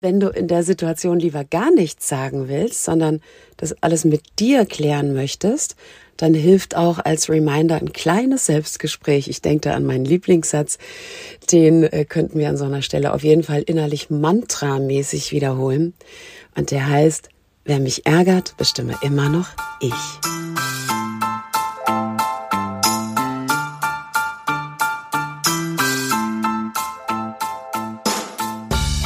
Wenn du in der Situation lieber gar nichts sagen willst, sondern das alles mit dir klären möchtest, dann hilft auch als Reminder ein kleines Selbstgespräch. Ich denke da an meinen Lieblingssatz, den äh, könnten wir an so einer Stelle auf jeden Fall innerlich mantramäßig wiederholen. Und der heißt, wer mich ärgert, bestimme immer noch ich.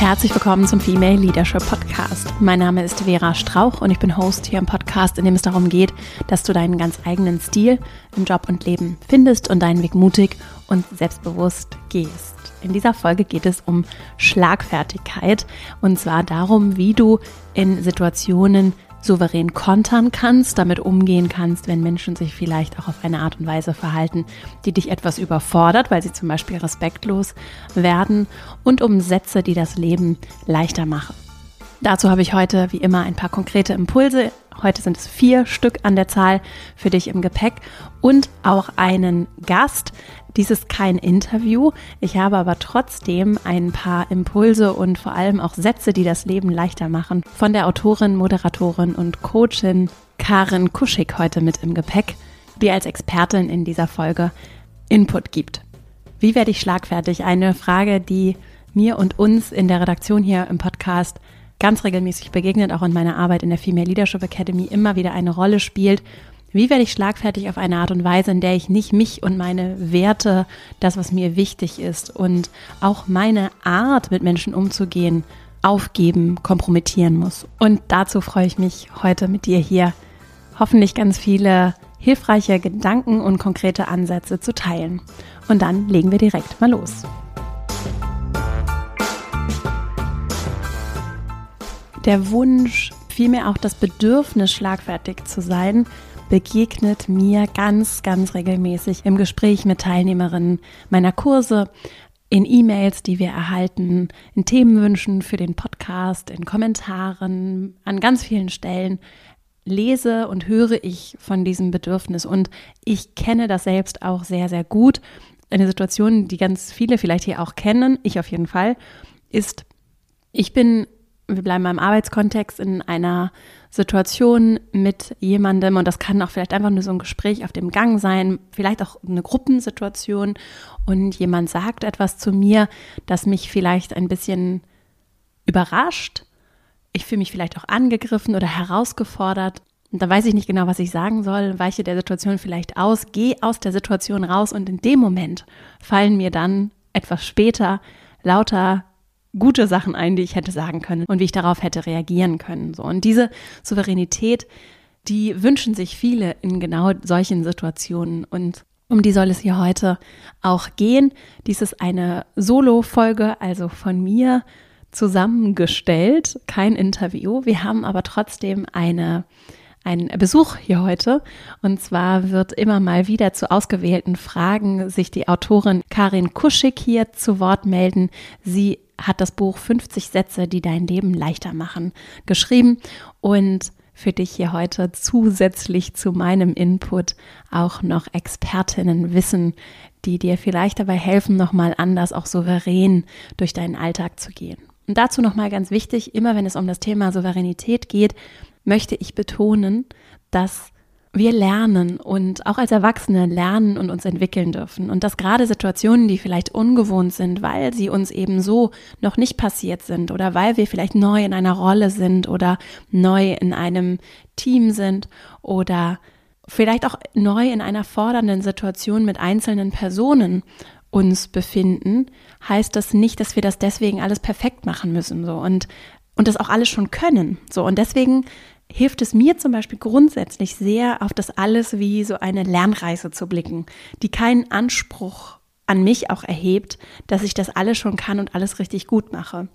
Herzlich willkommen zum Female Leadership Podcast. Mein Name ist Vera Strauch und ich bin Host hier im Podcast, in dem es darum geht, dass du deinen ganz eigenen Stil im Job und Leben findest und deinen Weg mutig und selbstbewusst gehst. In dieser Folge geht es um Schlagfertigkeit und zwar darum, wie du in Situationen souverän kontern kannst, damit umgehen kannst, wenn Menschen sich vielleicht auch auf eine Art und Weise verhalten, die dich etwas überfordert, weil sie zum Beispiel respektlos werden und um Sätze, die das Leben leichter machen. Dazu habe ich heute wie immer ein paar konkrete Impulse. Heute sind es vier Stück an der Zahl für dich im Gepäck und auch einen Gast, dies ist kein Interview. Ich habe aber trotzdem ein paar Impulse und vor allem auch Sätze, die das Leben leichter machen, von der Autorin, Moderatorin und Coachin Karen Kuschig heute mit im Gepäck, die als Expertin in dieser Folge Input gibt. Wie werde ich schlagfertig? Eine Frage, die mir und uns in der Redaktion hier im Podcast ganz regelmäßig begegnet, auch in meiner Arbeit in der Female Leadership Academy immer wieder eine Rolle spielt wie werde ich schlagfertig auf eine Art und Weise, in der ich nicht mich und meine Werte, das, was mir wichtig ist und auch meine Art, mit Menschen umzugehen, aufgeben, kompromittieren muss. Und dazu freue ich mich heute mit dir hier hoffentlich ganz viele hilfreiche Gedanken und konkrete Ansätze zu teilen. Und dann legen wir direkt mal los. Der Wunsch, vielmehr auch das Bedürfnis, schlagfertig zu sein, begegnet mir ganz, ganz regelmäßig im Gespräch mit Teilnehmerinnen meiner Kurse, in E-Mails, die wir erhalten, in Themenwünschen für den Podcast, in Kommentaren, an ganz vielen Stellen lese und höre ich von diesem Bedürfnis. Und ich kenne das selbst auch sehr, sehr gut. Eine Situation, die ganz viele vielleicht hier auch kennen, ich auf jeden Fall, ist, ich bin wir bleiben beim Arbeitskontext in einer Situation mit jemandem und das kann auch vielleicht einfach nur so ein Gespräch auf dem Gang sein, vielleicht auch eine Gruppensituation und jemand sagt etwas zu mir, das mich vielleicht ein bisschen überrascht. Ich fühle mich vielleicht auch angegriffen oder herausgefordert. Und da weiß ich nicht genau, was ich sagen soll, weiche der Situation vielleicht aus, gehe aus der Situation raus und in dem Moment fallen mir dann etwas später lauter gute Sachen ein, die ich hätte sagen können und wie ich darauf hätte reagieren können. So. Und diese Souveränität, die wünschen sich viele in genau solchen Situationen. Und um die soll es hier heute auch gehen. Dies ist eine Solo-Folge, also von mir zusammengestellt, kein Interview. Wir haben aber trotzdem eine ein Besuch hier heute. Und zwar wird immer mal wieder zu ausgewählten Fragen sich die Autorin Karin Kuschig hier zu Wort melden. Sie hat das Buch 50 Sätze, die dein Leben leichter machen, geschrieben und für dich hier heute zusätzlich zu meinem Input auch noch Expertinnen wissen, die dir vielleicht dabei helfen, nochmal anders, auch souverän durch deinen Alltag zu gehen. Und dazu nochmal ganz wichtig, immer wenn es um das Thema Souveränität geht, möchte ich betonen, dass wir lernen und auch als Erwachsene lernen und uns entwickeln dürfen. Und dass gerade Situationen, die vielleicht ungewohnt sind, weil sie uns eben so noch nicht passiert sind oder weil wir vielleicht neu in einer Rolle sind oder neu in einem Team sind oder vielleicht auch neu in einer fordernden Situation mit einzelnen Personen uns befinden, heißt das nicht, dass wir das deswegen alles perfekt machen müssen, so und und das auch alles schon können, so und deswegen hilft es mir zum Beispiel grundsätzlich sehr, auf das alles wie so eine Lernreise zu blicken, die keinen Anspruch an mich auch erhebt, dass ich das alles schon kann und alles richtig gut mache,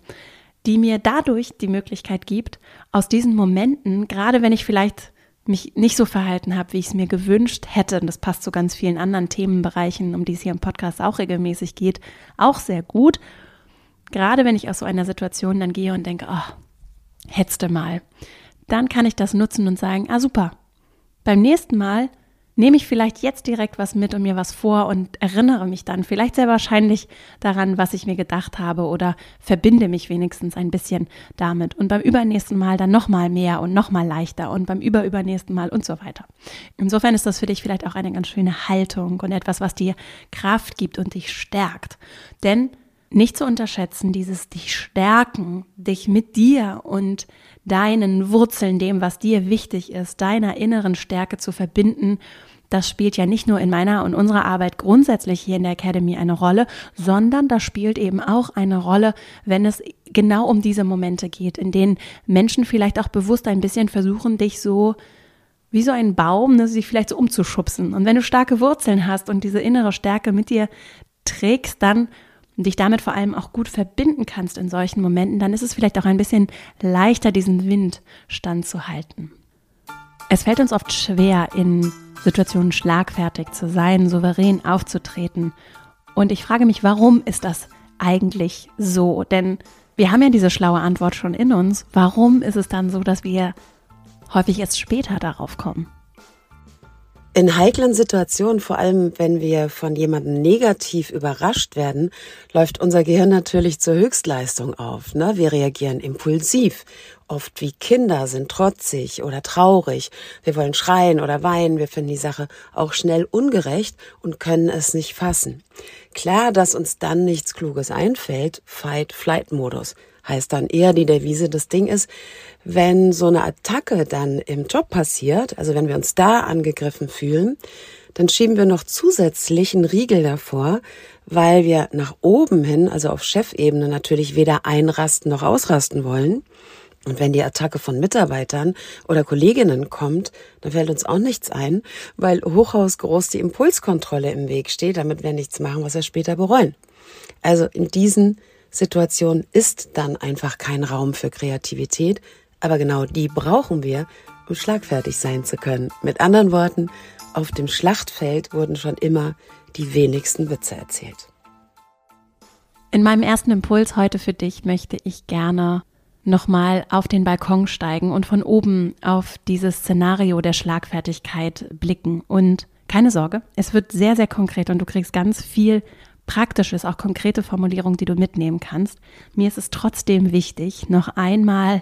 die mir dadurch die Möglichkeit gibt, aus diesen Momenten, gerade wenn ich vielleicht mich nicht so verhalten habe, wie ich es mir gewünscht hätte, und das passt zu ganz vielen anderen Themenbereichen, um die es hier im Podcast auch regelmäßig geht, auch sehr gut. Gerade wenn ich aus so einer Situation dann gehe und denke, oh, du mal dann kann ich das nutzen und sagen, ah super, beim nächsten Mal nehme ich vielleicht jetzt direkt was mit und mir was vor und erinnere mich dann vielleicht sehr wahrscheinlich daran, was ich mir gedacht habe oder verbinde mich wenigstens ein bisschen damit und beim übernächsten Mal dann nochmal mehr und nochmal leichter und beim überübernächsten Mal und so weiter. Insofern ist das für dich vielleicht auch eine ganz schöne Haltung und etwas, was dir Kraft gibt und dich stärkt. Denn nicht zu unterschätzen, dieses dich stärken, dich mit dir und deinen Wurzeln, dem, was dir wichtig ist, deiner inneren Stärke zu verbinden das spielt ja nicht nur in meiner und unserer Arbeit grundsätzlich hier in der Academy eine Rolle, sondern das spielt eben auch eine Rolle, wenn es genau um diese Momente geht, in denen Menschen vielleicht auch bewusst ein bisschen versuchen, dich so wie so ein Baum, ne, sich vielleicht so umzuschubsen. Und wenn du starke Wurzeln hast und diese innere Stärke mit dir trägst, dann dich damit vor allem auch gut verbinden kannst in solchen Momenten, dann ist es vielleicht auch ein bisschen leichter, diesen Wind standzuhalten. Es fällt uns oft schwer, in Situationen schlagfertig zu sein, souverän aufzutreten. Und ich frage mich, warum ist das eigentlich so? Denn wir haben ja diese schlaue Antwort schon in uns. Warum ist es dann so, dass wir häufig erst später darauf kommen? In heiklen Situationen, vor allem wenn wir von jemandem negativ überrascht werden, läuft unser Gehirn natürlich zur Höchstleistung auf. Ne? Wir reagieren impulsiv, oft wie Kinder, sind trotzig oder traurig. Wir wollen schreien oder weinen, wir finden die Sache auch schnell ungerecht und können es nicht fassen. Klar, dass uns dann nichts Kluges einfällt, Fight-Flight-Modus heißt dann eher die Devise, das Ding ist, wenn so eine Attacke dann im Job passiert, also wenn wir uns da angegriffen fühlen, dann schieben wir noch zusätzlich einen Riegel davor, weil wir nach oben hin, also auf Chefebene natürlich weder einrasten noch ausrasten wollen. Und wenn die Attacke von Mitarbeitern oder Kolleginnen kommt, dann fällt uns auch nichts ein, weil hochhausgroß die Impulskontrolle im Weg steht, damit wir nichts machen, was wir später bereuen. Also in diesen Situationen ist dann einfach kein Raum für Kreativität, aber genau die brauchen wir, um schlagfertig sein zu können. Mit anderen Worten, auf dem Schlachtfeld wurden schon immer die wenigsten Witze erzählt. In meinem ersten Impuls heute für dich möchte ich gerne nochmal auf den Balkon steigen und von oben auf dieses Szenario der Schlagfertigkeit blicken. Und keine Sorge, es wird sehr, sehr konkret und du kriegst ganz viel Praktisches, auch konkrete Formulierungen, die du mitnehmen kannst. Mir ist es trotzdem wichtig, noch einmal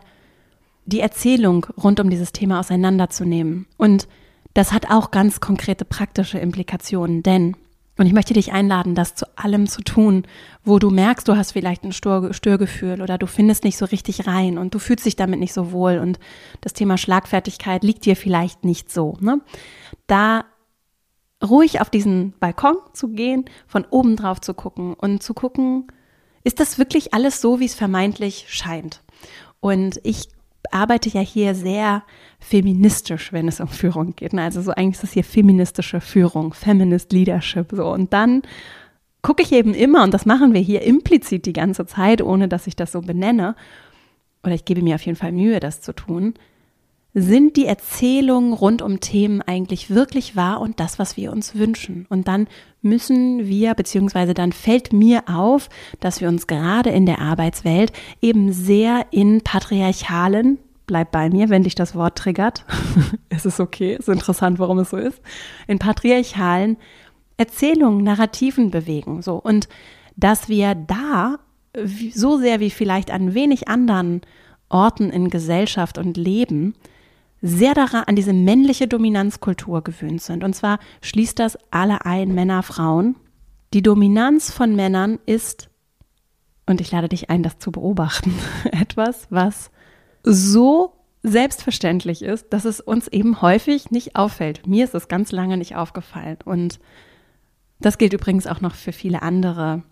die Erzählung rund um dieses Thema auseinanderzunehmen. Und das hat auch ganz konkrete praktische Implikationen, denn, und ich möchte dich einladen, das zu allem zu tun, wo du merkst, du hast vielleicht ein Störgefühl oder du findest nicht so richtig rein und du fühlst dich damit nicht so wohl und das Thema Schlagfertigkeit liegt dir vielleicht nicht so. Ne? Da ruhig auf diesen Balkon zu gehen, von oben drauf zu gucken und zu gucken, ist das wirklich alles so, wie es vermeintlich scheint? Und ich arbeite ja hier sehr feministisch, wenn es um Führung geht. Also so eigentlich ist das hier feministische Führung, Feminist Leadership. So. Und dann gucke ich eben immer, und das machen wir hier implizit die ganze Zeit, ohne dass ich das so benenne, oder ich gebe mir auf jeden Fall Mühe, das zu tun, sind die Erzählungen rund um Themen eigentlich wirklich wahr und das, was wir uns wünschen? Und dann müssen wir, beziehungsweise dann fällt mir auf, dass wir uns gerade in der Arbeitswelt eben sehr in patriarchalen, bleib bei mir, wenn dich das Wort triggert, es ist okay, ist interessant, warum es so ist, in patriarchalen Erzählungen, Narrativen bewegen. So. Und dass wir da so sehr wie vielleicht an wenig anderen Orten in Gesellschaft und Leben sehr daran an diese männliche Dominanzkultur gewöhnt sind. Und zwar schließt das alle ein, Männer, Frauen. Die Dominanz von Männern ist, und ich lade dich ein, das zu beobachten, etwas, was so selbstverständlich ist, dass es uns eben häufig nicht auffällt. Mir ist es ganz lange nicht aufgefallen. Und das gilt übrigens auch noch für viele andere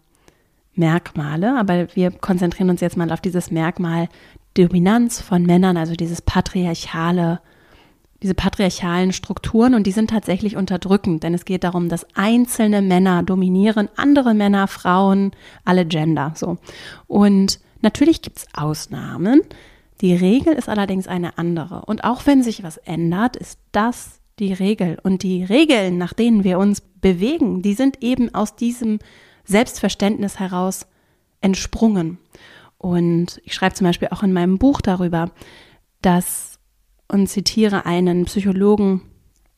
Merkmale, aber wir konzentrieren uns jetzt mal auf dieses Merkmal Dominanz von Männern, also dieses patriarchale, diese patriarchalen Strukturen und die sind tatsächlich unterdrückend, denn es geht darum, dass einzelne Männer dominieren, andere Männer, Frauen, alle Gender, so. Und natürlich gibt es Ausnahmen. Die Regel ist allerdings eine andere. Und auch wenn sich was ändert, ist das die Regel. Und die Regeln, nach denen wir uns bewegen, die sind eben aus diesem Selbstverständnis heraus entsprungen. Und ich schreibe zum Beispiel auch in meinem Buch darüber, dass und zitiere einen Psychologen,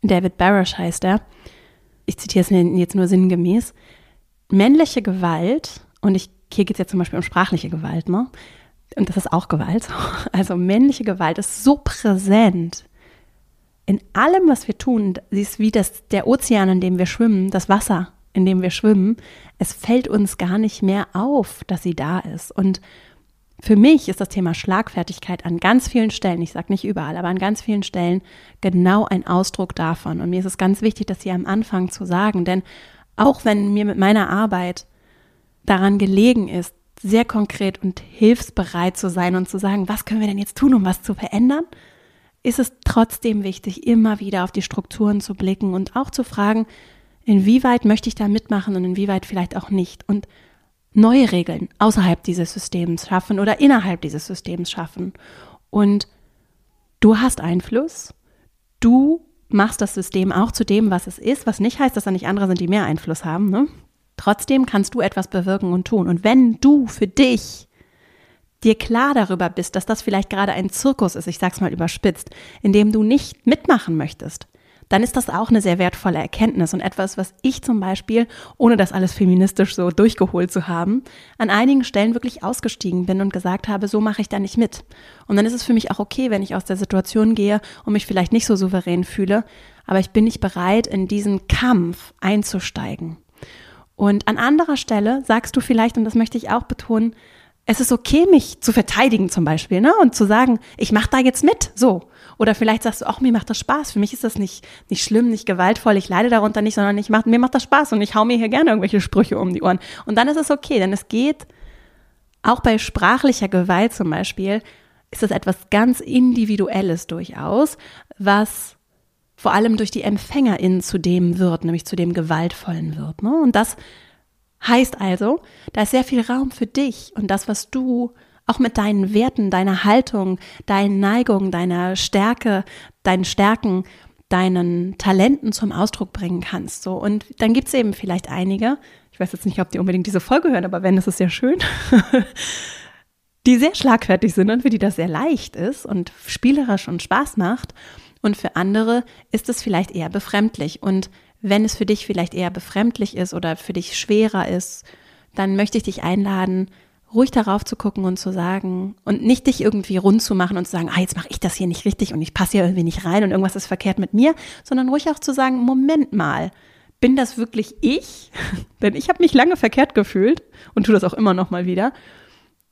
David Barish heißt er, ich zitiere es jetzt nur sinngemäß, männliche Gewalt, und ich, hier geht es jetzt zum Beispiel um sprachliche Gewalt, ne? Und das ist auch Gewalt. Also männliche Gewalt ist so präsent in allem, was wir tun. Sie ist wie das, der Ozean, in dem wir schwimmen, das Wasser, in dem wir schwimmen. Es fällt uns gar nicht mehr auf, dass sie da ist. Und für mich ist das Thema Schlagfertigkeit an ganz vielen Stellen, ich sage nicht überall, aber an ganz vielen Stellen genau ein Ausdruck davon. Und mir ist es ganz wichtig, das hier am Anfang zu sagen, denn auch wenn mir mit meiner Arbeit daran gelegen ist, sehr konkret und hilfsbereit zu sein und zu sagen, was können wir denn jetzt tun, um was zu verändern, ist es trotzdem wichtig, immer wieder auf die Strukturen zu blicken und auch zu fragen, inwieweit möchte ich da mitmachen und inwieweit vielleicht auch nicht. Und neue Regeln außerhalb dieses Systems schaffen oder innerhalb dieses Systems schaffen. Und du hast Einfluss, du machst das System auch zu dem, was es ist, was nicht heißt, dass da nicht andere sind, die mehr Einfluss haben. Ne? Trotzdem kannst du etwas bewirken und tun. Und wenn du für dich dir klar darüber bist, dass das vielleicht gerade ein Zirkus ist, ich sag's mal überspitzt, in dem du nicht mitmachen möchtest, dann ist das auch eine sehr wertvolle Erkenntnis und etwas, was ich zum Beispiel, ohne das alles feministisch so durchgeholt zu haben, an einigen Stellen wirklich ausgestiegen bin und gesagt habe, so mache ich da nicht mit. Und dann ist es für mich auch okay, wenn ich aus der Situation gehe und mich vielleicht nicht so souverän fühle, aber ich bin nicht bereit, in diesen Kampf einzusteigen. Und an anderer Stelle sagst du vielleicht, und das möchte ich auch betonen, es ist okay, mich zu verteidigen zum Beispiel, ne? Und zu sagen, ich mache da jetzt mit, so. Oder vielleicht sagst du, auch mir macht das Spaß. Für mich ist das nicht, nicht schlimm, nicht gewaltvoll, ich leide darunter nicht, sondern ich mach, mir macht das Spaß und ich hau mir hier gerne irgendwelche Sprüche um die Ohren. Und dann ist es okay, denn es geht auch bei sprachlicher Gewalt zum Beispiel, ist es etwas ganz Individuelles durchaus, was vor allem durch die EmpfängerInnen zu dem wird, nämlich zu dem Gewaltvollen wird. Ne? Und das heißt also, da ist sehr viel Raum für dich und das, was du auch mit deinen Werten, deiner Haltung, deinen Neigungen, deiner Stärke, deinen Stärken, deinen Talenten zum Ausdruck bringen kannst. So. Und dann gibt es eben vielleicht einige, ich weiß jetzt nicht, ob die unbedingt diese Folge hören, aber wenn, ist es sehr schön, die sehr schlagfertig sind und für die das sehr leicht ist und spielerisch und Spaß macht. Und für andere ist es vielleicht eher befremdlich. Und wenn es für dich vielleicht eher befremdlich ist oder für dich schwerer ist, dann möchte ich dich einladen, ruhig darauf zu gucken und zu sagen und nicht dich irgendwie rund zu machen und zu sagen, ah, jetzt mache ich das hier nicht richtig und ich passe hier irgendwie nicht rein und irgendwas ist verkehrt mit mir, sondern ruhig auch zu sagen, Moment mal, bin das wirklich ich? Denn ich habe mich lange verkehrt gefühlt und tue das auch immer noch mal wieder.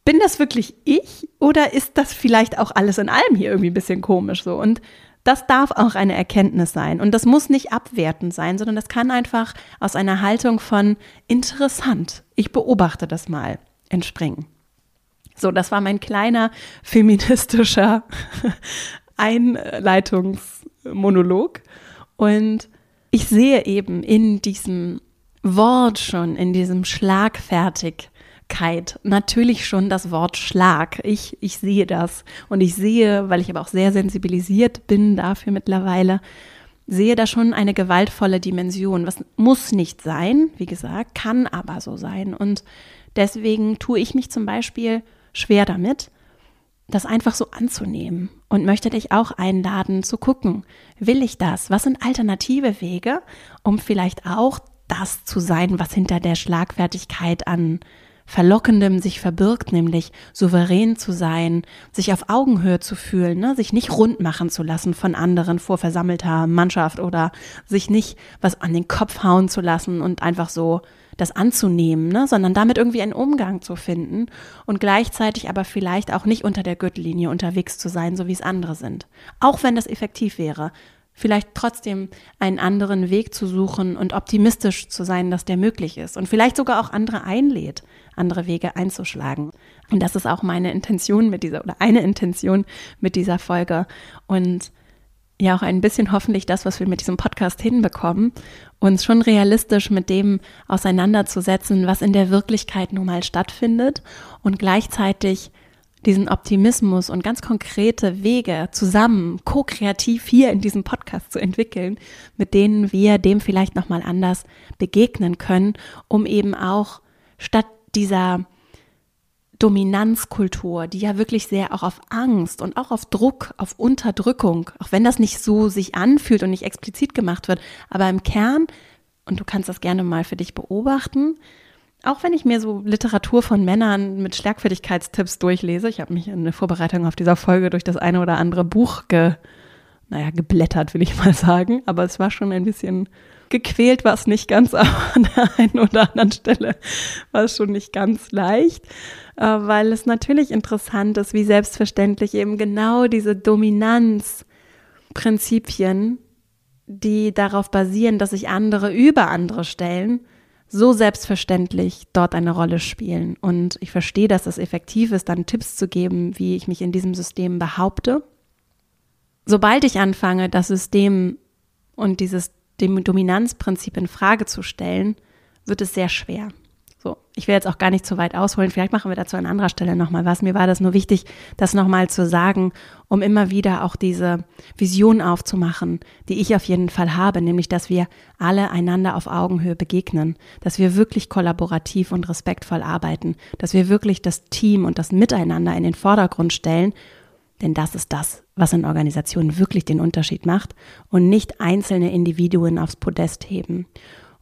Bin das wirklich ich oder ist das vielleicht auch alles in allem hier irgendwie ein bisschen komisch so? Und das darf auch eine Erkenntnis sein. Und das muss nicht abwertend sein, sondern das kann einfach aus einer Haltung von interessant. Ich beobachte das mal entspringen. So, das war mein kleiner feministischer Einleitungsmonolog. Und ich sehe eben in diesem Wort schon, in diesem schlagfertig Schlagfertigkeit natürlich schon das Wort Schlag. Ich, ich sehe das. Und ich sehe, weil ich aber auch sehr sensibilisiert bin dafür mittlerweile, sehe da schon eine gewaltvolle Dimension. Was muss nicht sein, wie gesagt, kann aber so sein. Und deswegen tue ich mich zum Beispiel schwer damit, das einfach so anzunehmen und möchte dich auch einladen zu gucken, will ich das? Was sind alternative Wege, um vielleicht auch das zu sein, was hinter der Schlagfertigkeit an Verlockendem sich verbirgt, nämlich souverän zu sein, sich auf Augenhöhe zu fühlen, ne? sich nicht rund machen zu lassen von anderen vor versammelter Mannschaft oder sich nicht was an den Kopf hauen zu lassen und einfach so das anzunehmen, ne? sondern damit irgendwie einen Umgang zu finden und gleichzeitig aber vielleicht auch nicht unter der Gürtellinie unterwegs zu sein, so wie es andere sind. Auch wenn das effektiv wäre, vielleicht trotzdem einen anderen Weg zu suchen und optimistisch zu sein, dass der möglich ist und vielleicht sogar auch andere einlädt, andere Wege einzuschlagen. Und das ist auch meine Intention mit dieser oder eine Intention mit dieser Folge und ja auch ein bisschen hoffentlich das, was wir mit diesem Podcast hinbekommen, uns schon realistisch mit dem auseinanderzusetzen, was in der Wirklichkeit nun mal stattfindet und gleichzeitig diesen Optimismus und ganz konkrete Wege zusammen ko-kreativ hier in diesem Podcast zu entwickeln, mit denen wir dem vielleicht noch mal anders begegnen können, um eben auch statt dieser Dominanzkultur, die ja wirklich sehr auch auf Angst und auch auf Druck, auf Unterdrückung, auch wenn das nicht so sich anfühlt und nicht explizit gemacht wird, aber im Kern, und du kannst das gerne mal für dich beobachten, auch wenn ich mir so Literatur von Männern mit Schlagfertigkeitstipps durchlese, ich habe mich in der Vorbereitung auf dieser Folge durch das eine oder andere Buch ge, naja, geblättert, will ich mal sagen, aber es war schon ein bisschen gequält, war es nicht ganz, aber an der einen oder anderen Stelle war es schon nicht ganz leicht, äh, weil es natürlich interessant ist, wie selbstverständlich eben genau diese Dominanzprinzipien, die darauf basieren, dass sich andere über andere stellen, so selbstverständlich dort eine Rolle spielen. Und ich verstehe, dass es effektiv ist, dann Tipps zu geben, wie ich mich in diesem System behaupte. Sobald ich anfange, das System und dieses Dominanzprinzip in Frage zu stellen, wird es sehr schwer. So, ich will jetzt auch gar nicht zu weit ausholen. Vielleicht machen wir dazu an anderer Stelle nochmal was. Mir war das nur wichtig, das nochmal zu sagen, um immer wieder auch diese Vision aufzumachen, die ich auf jeden Fall habe, nämlich, dass wir alle einander auf Augenhöhe begegnen, dass wir wirklich kollaborativ und respektvoll arbeiten, dass wir wirklich das Team und das Miteinander in den Vordergrund stellen, denn das ist das, was in Organisationen wirklich den Unterschied macht und nicht einzelne Individuen aufs Podest heben.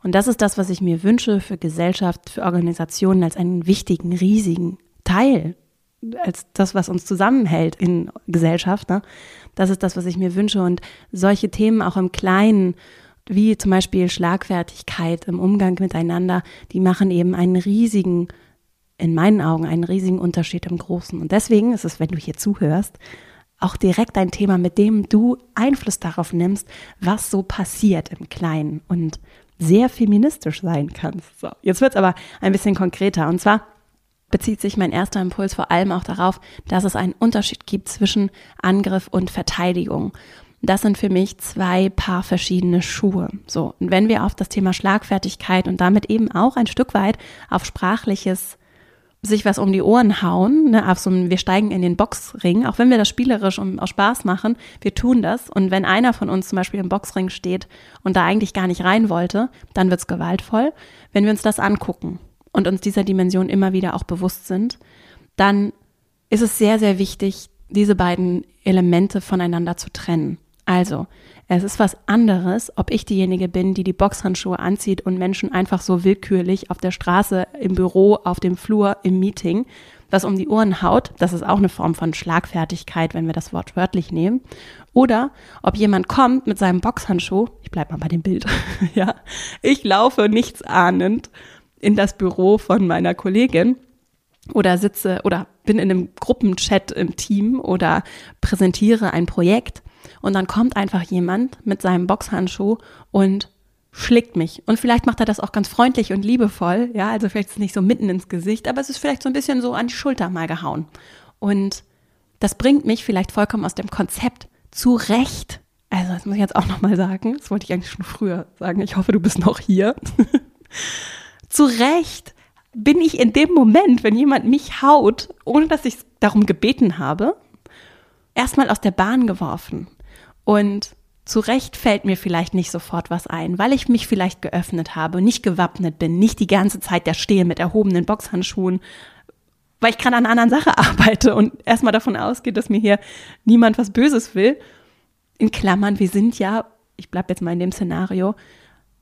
Und das ist das, was ich mir wünsche für Gesellschaft, für Organisationen als einen wichtigen, riesigen Teil, als das, was uns zusammenhält in Gesellschaft. Ne? Das ist das, was ich mir wünsche. Und solche Themen auch im Kleinen, wie zum Beispiel Schlagfertigkeit im Umgang miteinander, die machen eben einen riesigen, in meinen Augen, einen riesigen Unterschied im Großen. Und deswegen ist es, wenn du hier zuhörst, auch direkt ein Thema, mit dem du Einfluss darauf nimmst, was so passiert im Kleinen. Und sehr feministisch sein kannst. So, jetzt wird es aber ein bisschen konkreter. Und zwar bezieht sich mein erster Impuls vor allem auch darauf, dass es einen Unterschied gibt zwischen Angriff und Verteidigung. Das sind für mich zwei Paar verschiedene Schuhe. So, und wenn wir auf das Thema Schlagfertigkeit und damit eben auch ein Stück weit auf sprachliches sich was um die Ohren hauen, ne, auf so ein, wir steigen in den Boxring, auch wenn wir das spielerisch und aus Spaß machen, wir tun das. Und wenn einer von uns zum Beispiel im Boxring steht und da eigentlich gar nicht rein wollte, dann wird's gewaltvoll. Wenn wir uns das angucken und uns dieser Dimension immer wieder auch bewusst sind, dann ist es sehr, sehr wichtig, diese beiden Elemente voneinander zu trennen. Also, es ist was anderes, ob ich diejenige bin, die die Boxhandschuhe anzieht und Menschen einfach so willkürlich auf der Straße, im Büro, auf dem Flur, im Meeting was um die Ohren haut. Das ist auch eine Form von Schlagfertigkeit, wenn wir das Wort wörtlich nehmen. Oder ob jemand kommt mit seinem Boxhandschuh, ich bleib mal bei dem Bild, ja, ich laufe nichts ahnend in das Büro von meiner Kollegin oder sitze oder bin in einem Gruppenchat im Team oder präsentiere ein Projekt und dann kommt einfach jemand mit seinem Boxhandschuh und schlägt mich. Und vielleicht macht er das auch ganz freundlich und liebevoll. Ja, also vielleicht ist es nicht so mitten ins Gesicht, aber es ist vielleicht so ein bisschen so an die Schulter mal gehauen. Und das bringt mich vielleicht vollkommen aus dem Konzept zurecht. Also, das muss ich jetzt auch nochmal sagen. Das wollte ich eigentlich schon früher sagen. Ich hoffe, du bist noch hier. zurecht bin ich in dem Moment, wenn jemand mich haut, ohne dass ich darum gebeten habe, erstmal aus der Bahn geworfen. Und zu Recht fällt mir vielleicht nicht sofort was ein, weil ich mich vielleicht geöffnet habe, nicht gewappnet bin, nicht die ganze Zeit da stehe mit erhobenen Boxhandschuhen, weil ich gerade an einer anderen Sache arbeite und erstmal davon ausgeht, dass mir hier niemand was Böses will. In Klammern, wir sind ja, ich bleibe jetzt mal in dem Szenario,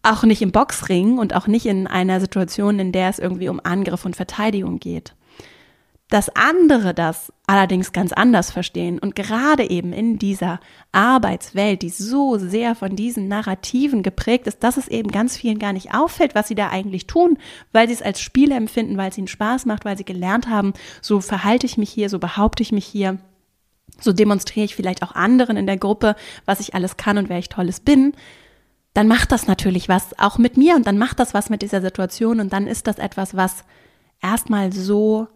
auch nicht im Boxring und auch nicht in einer Situation, in der es irgendwie um Angriff und Verteidigung geht dass andere das allerdings ganz anders verstehen. Und gerade eben in dieser Arbeitswelt, die so sehr von diesen Narrativen geprägt ist, dass es eben ganz vielen gar nicht auffällt, was sie da eigentlich tun, weil sie es als Spiel empfinden, weil es ihnen Spaß macht, weil sie gelernt haben, so verhalte ich mich hier, so behaupte ich mich hier, so demonstriere ich vielleicht auch anderen in der Gruppe, was ich alles kann und wer ich tolles bin, dann macht das natürlich was auch mit mir und dann macht das was mit dieser Situation und dann ist das etwas, was erstmal so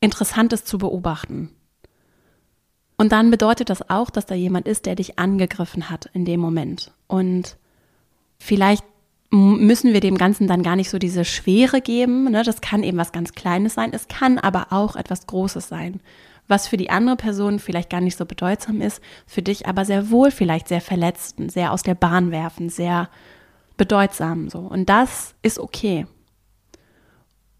Interessantes zu beobachten. Und dann bedeutet das auch, dass da jemand ist, der dich angegriffen hat in dem Moment. Und vielleicht müssen wir dem Ganzen dann gar nicht so diese Schwere geben. Ne? Das kann eben was ganz Kleines sein. Es kann aber auch etwas Großes sein, was für die andere Person vielleicht gar nicht so bedeutsam ist, für dich aber sehr wohl vielleicht sehr verletzend, sehr aus der Bahn werfen, sehr bedeutsam so. Und das ist okay.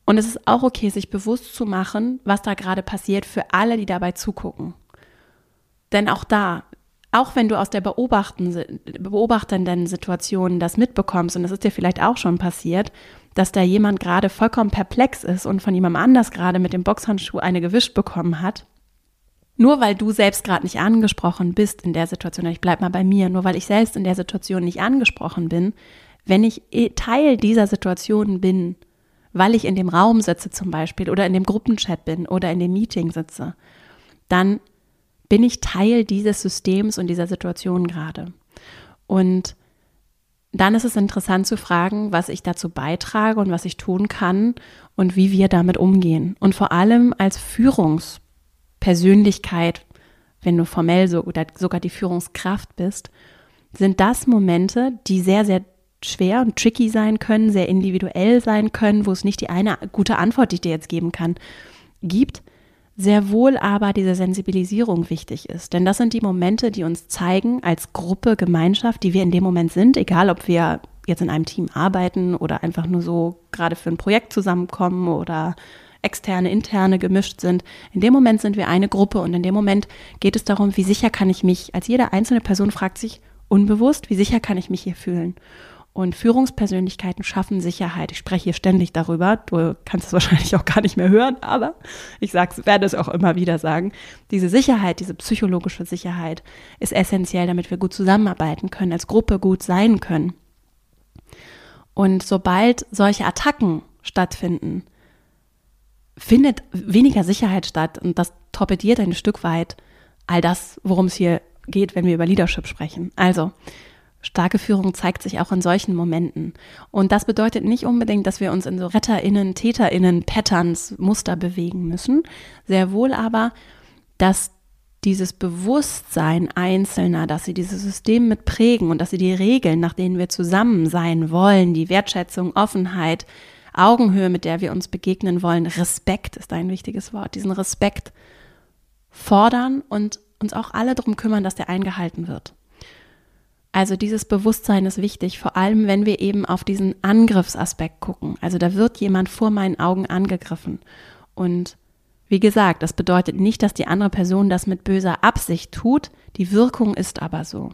Und es ist auch okay, sich bewusst zu machen, was da gerade passiert für alle, die dabei zugucken. Denn auch da, auch wenn du aus der beobachtenden Situation das mitbekommst, und das ist dir vielleicht auch schon passiert, dass da jemand gerade vollkommen perplex ist und von jemandem anders gerade mit dem Boxhandschuh eine gewischt bekommen hat, nur weil du selbst gerade nicht angesprochen bist in der Situation, ich bleib mal bei mir, nur weil ich selbst in der Situation nicht angesprochen bin, wenn ich Teil dieser Situation bin, weil ich in dem Raum sitze zum Beispiel oder in dem Gruppenchat bin oder in dem Meeting sitze, dann bin ich Teil dieses Systems und dieser Situation gerade. Und dann ist es interessant zu fragen, was ich dazu beitrage und was ich tun kann und wie wir damit umgehen. Und vor allem als Führungspersönlichkeit, wenn du formell so oder sogar die Führungskraft bist, sind das Momente, die sehr, sehr schwer und tricky sein können, sehr individuell sein können, wo es nicht die eine gute Antwort, die ich dir jetzt geben kann, gibt, sehr wohl aber diese Sensibilisierung wichtig ist. Denn das sind die Momente, die uns zeigen, als Gruppe, Gemeinschaft, die wir in dem Moment sind, egal ob wir jetzt in einem Team arbeiten oder einfach nur so gerade für ein Projekt zusammenkommen oder externe, interne gemischt sind. In dem Moment sind wir eine Gruppe und in dem Moment geht es darum, wie sicher kann ich mich, als jede einzelne Person fragt sich unbewusst, wie sicher kann ich mich hier fühlen. Und Führungspersönlichkeiten schaffen Sicherheit. Ich spreche hier ständig darüber. Du kannst es wahrscheinlich auch gar nicht mehr hören, aber ich sag's, werde es auch immer wieder sagen. Diese Sicherheit, diese psychologische Sicherheit ist essentiell, damit wir gut zusammenarbeiten können, als Gruppe gut sein können. Und sobald solche Attacken stattfinden, findet weniger Sicherheit statt und das torpediert ein Stück weit all das, worum es hier geht, wenn wir über Leadership sprechen. Also, Starke Führung zeigt sich auch in solchen Momenten. Und das bedeutet nicht unbedingt, dass wir uns in so RetterInnen, TäterInnen, Patterns, Muster bewegen müssen. Sehr wohl aber, dass dieses Bewusstsein Einzelner, dass sie dieses System mit prägen und dass sie die Regeln, nach denen wir zusammen sein wollen, die Wertschätzung, Offenheit, Augenhöhe, mit der wir uns begegnen wollen, Respekt ist ein wichtiges Wort, diesen Respekt fordern und uns auch alle darum kümmern, dass der eingehalten wird. Also dieses Bewusstsein ist wichtig, vor allem wenn wir eben auf diesen Angriffsaspekt gucken. Also da wird jemand vor meinen Augen angegriffen. Und wie gesagt, das bedeutet nicht, dass die andere Person das mit böser Absicht tut, die Wirkung ist aber so.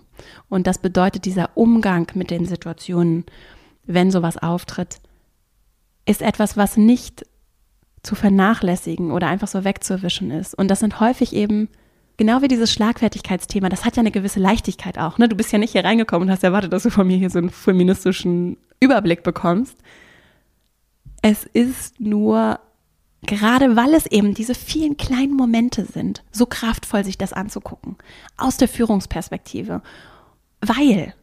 Und das bedeutet, dieser Umgang mit den Situationen, wenn sowas auftritt, ist etwas, was nicht zu vernachlässigen oder einfach so wegzuwischen ist. Und das sind häufig eben genau wie dieses Schlagfertigkeitsthema, das hat ja eine gewisse Leichtigkeit auch. Ne? Du bist ja nicht hier reingekommen und hast erwartet, dass du von mir hier so einen feministischen Überblick bekommst. Es ist nur, gerade weil es eben diese vielen kleinen Momente sind, so kraftvoll, sich das anzugucken. Aus der Führungsperspektive. Weil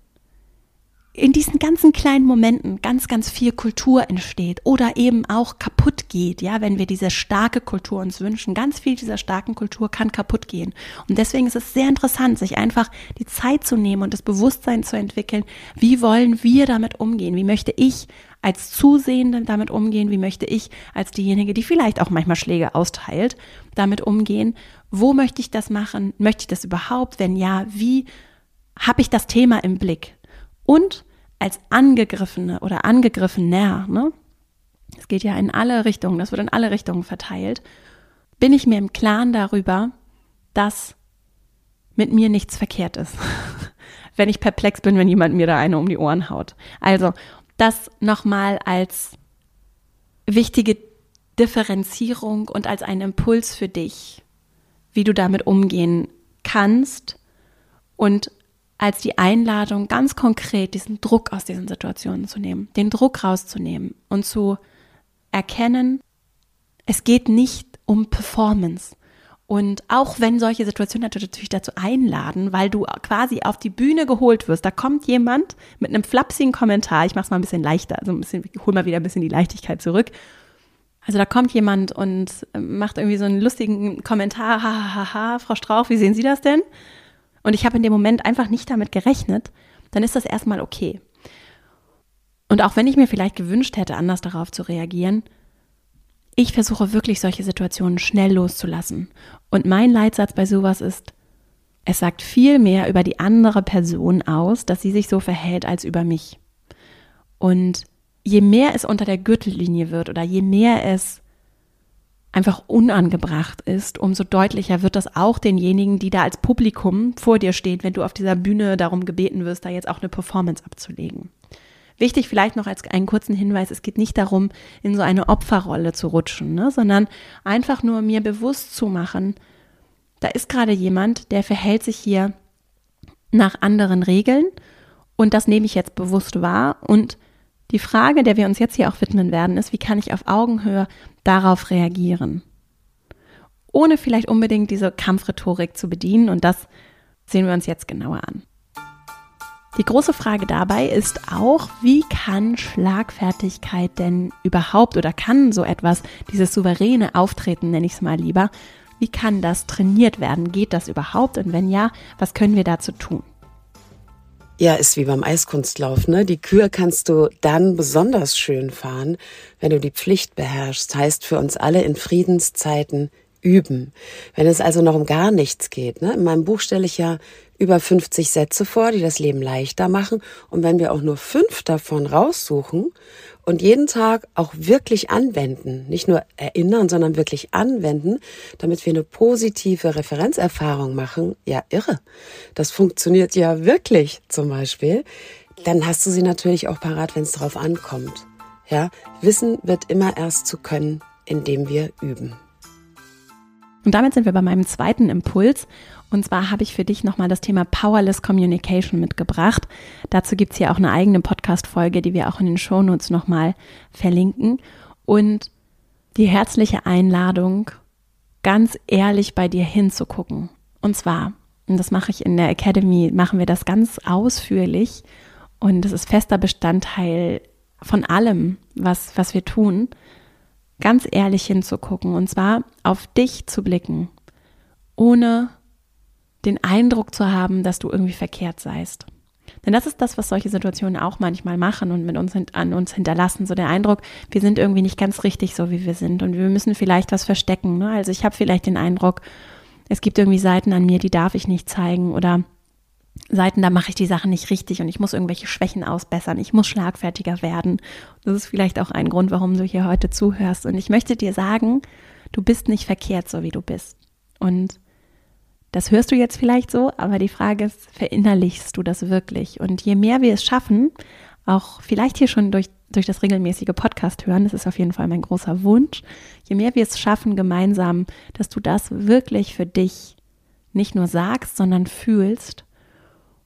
in diesen ganzen kleinen Momenten ganz, ganz viel Kultur entsteht oder eben auch kaputt geht, ja, wenn wir diese starke Kultur uns wünschen. Ganz viel dieser starken Kultur kann kaputt gehen. Und deswegen ist es sehr interessant, sich einfach die Zeit zu nehmen und das Bewusstsein zu entwickeln. Wie wollen wir damit umgehen? Wie möchte ich als Zusehende damit umgehen? Wie möchte ich als diejenige, die vielleicht auch manchmal Schläge austeilt, damit umgehen? Wo möchte ich das machen? Möchte ich das überhaupt? Wenn ja, wie habe ich das Thema im Blick? Und als Angegriffene oder Angegriffener, ne? Es geht ja in alle Richtungen, das wird in alle Richtungen verteilt. Bin ich mir im Klaren darüber, dass mit mir nichts verkehrt ist. wenn ich perplex bin, wenn jemand mir da eine um die Ohren haut. Also, das nochmal als wichtige Differenzierung und als einen Impuls für dich, wie du damit umgehen kannst und als die Einladung, ganz konkret diesen Druck aus diesen Situationen zu nehmen, den Druck rauszunehmen und zu erkennen, es geht nicht um Performance. Und auch wenn solche Situationen natürlich dazu einladen, weil du quasi auf die Bühne geholt wirst, da kommt jemand mit einem flapsigen Kommentar, ich mache es mal ein bisschen leichter, also ein bisschen, hole mal wieder ein bisschen die Leichtigkeit zurück. Also da kommt jemand und macht irgendwie so einen lustigen Kommentar, hahaha, ha, ha, ha, Frau Strauch, wie sehen Sie das denn? Und ich habe in dem Moment einfach nicht damit gerechnet, dann ist das erstmal okay. Und auch wenn ich mir vielleicht gewünscht hätte, anders darauf zu reagieren, ich versuche wirklich solche Situationen schnell loszulassen. Und mein Leitsatz bei sowas ist, es sagt viel mehr über die andere Person aus, dass sie sich so verhält, als über mich. Und je mehr es unter der Gürtellinie wird oder je mehr es einfach unangebracht ist, umso deutlicher wird das auch denjenigen, die da als Publikum vor dir stehen, wenn du auf dieser Bühne darum gebeten wirst, da jetzt auch eine Performance abzulegen. Wichtig vielleicht noch als einen kurzen Hinweis, es geht nicht darum, in so eine Opferrolle zu rutschen, ne, sondern einfach nur mir bewusst zu machen, da ist gerade jemand, der verhält sich hier nach anderen Regeln und das nehme ich jetzt bewusst wahr und die Frage, der wir uns jetzt hier auch widmen werden, ist, wie kann ich auf Augenhöhe darauf reagieren? Ohne vielleicht unbedingt diese Kampfrhetorik zu bedienen und das sehen wir uns jetzt genauer an. Die große Frage dabei ist auch, wie kann Schlagfertigkeit denn überhaupt oder kann so etwas, dieses souveräne Auftreten, nenne ich es mal lieber, wie kann das trainiert werden? Geht das überhaupt? Und wenn ja, was können wir dazu tun? Ja, ist wie beim Eiskunstlauf, ne? Die Kür kannst du dann besonders schön fahren, wenn du die Pflicht beherrschst. Heißt für uns alle in Friedenszeiten üben. Wenn es also noch um gar nichts geht, ne? In meinem Buch stelle ich ja über 50 Sätze vor, die das Leben leichter machen. Und wenn wir auch nur fünf davon raussuchen und jeden Tag auch wirklich anwenden, nicht nur erinnern, sondern wirklich anwenden, damit wir eine positive Referenzerfahrung machen, ja irre. Das funktioniert ja wirklich zum Beispiel. Dann hast du sie natürlich auch parat, wenn es drauf ankommt. Ja, Wissen wird immer erst zu können, indem wir üben. Und damit sind wir bei meinem zweiten Impuls. Und zwar habe ich für dich nochmal das Thema Powerless Communication mitgebracht. Dazu gibt es hier auch eine eigene Podcast-Folge, die wir auch in den Shownotes nochmal verlinken. Und die herzliche Einladung, ganz ehrlich bei dir hinzugucken. Und zwar, und das mache ich in der Academy, machen wir das ganz ausführlich. Und es ist fester Bestandteil von allem, was, was wir tun ganz ehrlich hinzugucken und zwar auf dich zu blicken, ohne den Eindruck zu haben, dass du irgendwie verkehrt seist. Denn das ist das, was solche Situationen auch manchmal machen und mit uns an uns hinterlassen. So der Eindruck, wir sind irgendwie nicht ganz richtig so, wie wir sind und wir müssen vielleicht was verstecken. Ne? Also ich habe vielleicht den Eindruck, es gibt irgendwie Seiten an mir, die darf ich nicht zeigen oder Seiten, da mache ich die Sachen nicht richtig und ich muss irgendwelche Schwächen ausbessern, ich muss schlagfertiger werden. Das ist vielleicht auch ein Grund, warum du hier heute zuhörst. Und ich möchte dir sagen, du bist nicht verkehrt, so wie du bist. Und das hörst du jetzt vielleicht so, aber die Frage ist, verinnerlichst du das wirklich? Und je mehr wir es schaffen, auch vielleicht hier schon durch, durch das regelmäßige Podcast hören, das ist auf jeden Fall mein großer Wunsch, je mehr wir es schaffen gemeinsam, dass du das wirklich für dich nicht nur sagst, sondern fühlst,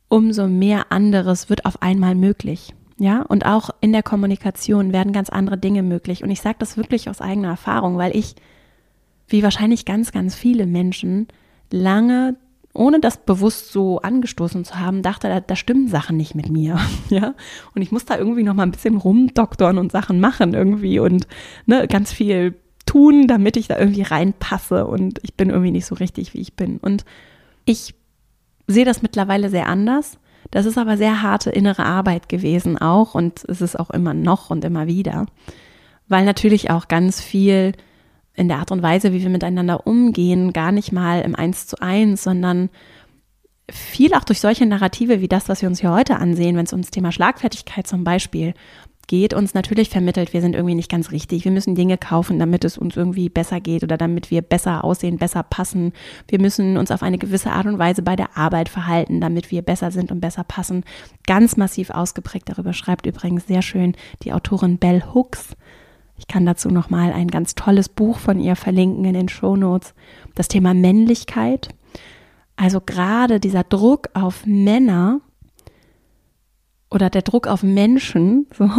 umso mehr anderes wird auf einmal möglich. Ja, und auch in der Kommunikation werden ganz andere Dinge möglich. Und ich sage das wirklich aus eigener Erfahrung, weil ich, wie wahrscheinlich ganz, ganz viele Menschen, lange, ohne das bewusst so angestoßen zu haben, dachte, da, da stimmen Sachen nicht mit mir. Ja, und ich muss da irgendwie noch mal ein bisschen rumdoktern und Sachen machen irgendwie und ne, ganz viel tun, damit ich da irgendwie reinpasse. Und ich bin irgendwie nicht so richtig, wie ich bin. Und ich sehe das mittlerweile sehr anders. Das ist aber sehr harte innere Arbeit gewesen auch und es ist auch immer noch und immer wieder, weil natürlich auch ganz viel in der Art und Weise, wie wir miteinander umgehen, gar nicht mal im Eins zu eins, sondern viel auch durch solche Narrative wie das, was wir uns hier heute ansehen, wenn es ums Thema Schlagfertigkeit zum Beispiel geht, uns natürlich vermittelt, wir sind irgendwie nicht ganz richtig. Wir müssen Dinge kaufen, damit es uns irgendwie besser geht oder damit wir besser aussehen, besser passen. Wir müssen uns auf eine gewisse Art und Weise bei der Arbeit verhalten, damit wir besser sind und besser passen. Ganz massiv ausgeprägt. Darüber schreibt übrigens sehr schön die Autorin Bell Hooks. Ich kann dazu nochmal ein ganz tolles Buch von ihr verlinken in den Show Notes. Das Thema Männlichkeit. Also gerade dieser Druck auf Männer, oder der Druck auf Menschen, so,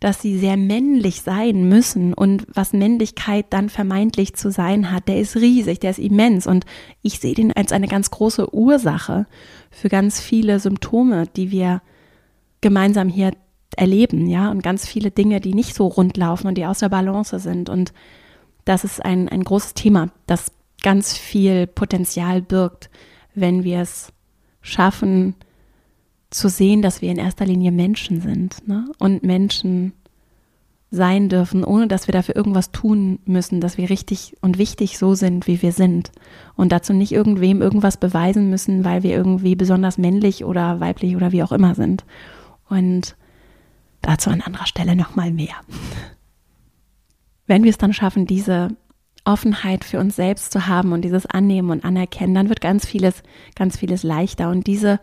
dass sie sehr männlich sein müssen und was Männlichkeit dann vermeintlich zu sein hat, der ist riesig, der ist immens. Und ich sehe den als eine ganz große Ursache für ganz viele Symptome, die wir gemeinsam hier erleben, ja, und ganz viele Dinge, die nicht so rund laufen und die aus der Balance sind. Und das ist ein, ein großes Thema, das ganz viel Potenzial birgt, wenn wir es schaffen, zu sehen, dass wir in erster Linie Menschen sind ne? und Menschen sein dürfen, ohne dass wir dafür irgendwas tun müssen, dass wir richtig und wichtig so sind, wie wir sind und dazu nicht irgendwem irgendwas beweisen müssen, weil wir irgendwie besonders männlich oder weiblich oder wie auch immer sind. Und Dazu an anderer Stelle nochmal mehr. Wenn wir es dann schaffen, diese Offenheit für uns selbst zu haben und dieses Annehmen und Anerkennen, dann wird ganz vieles, ganz vieles leichter. Und diese,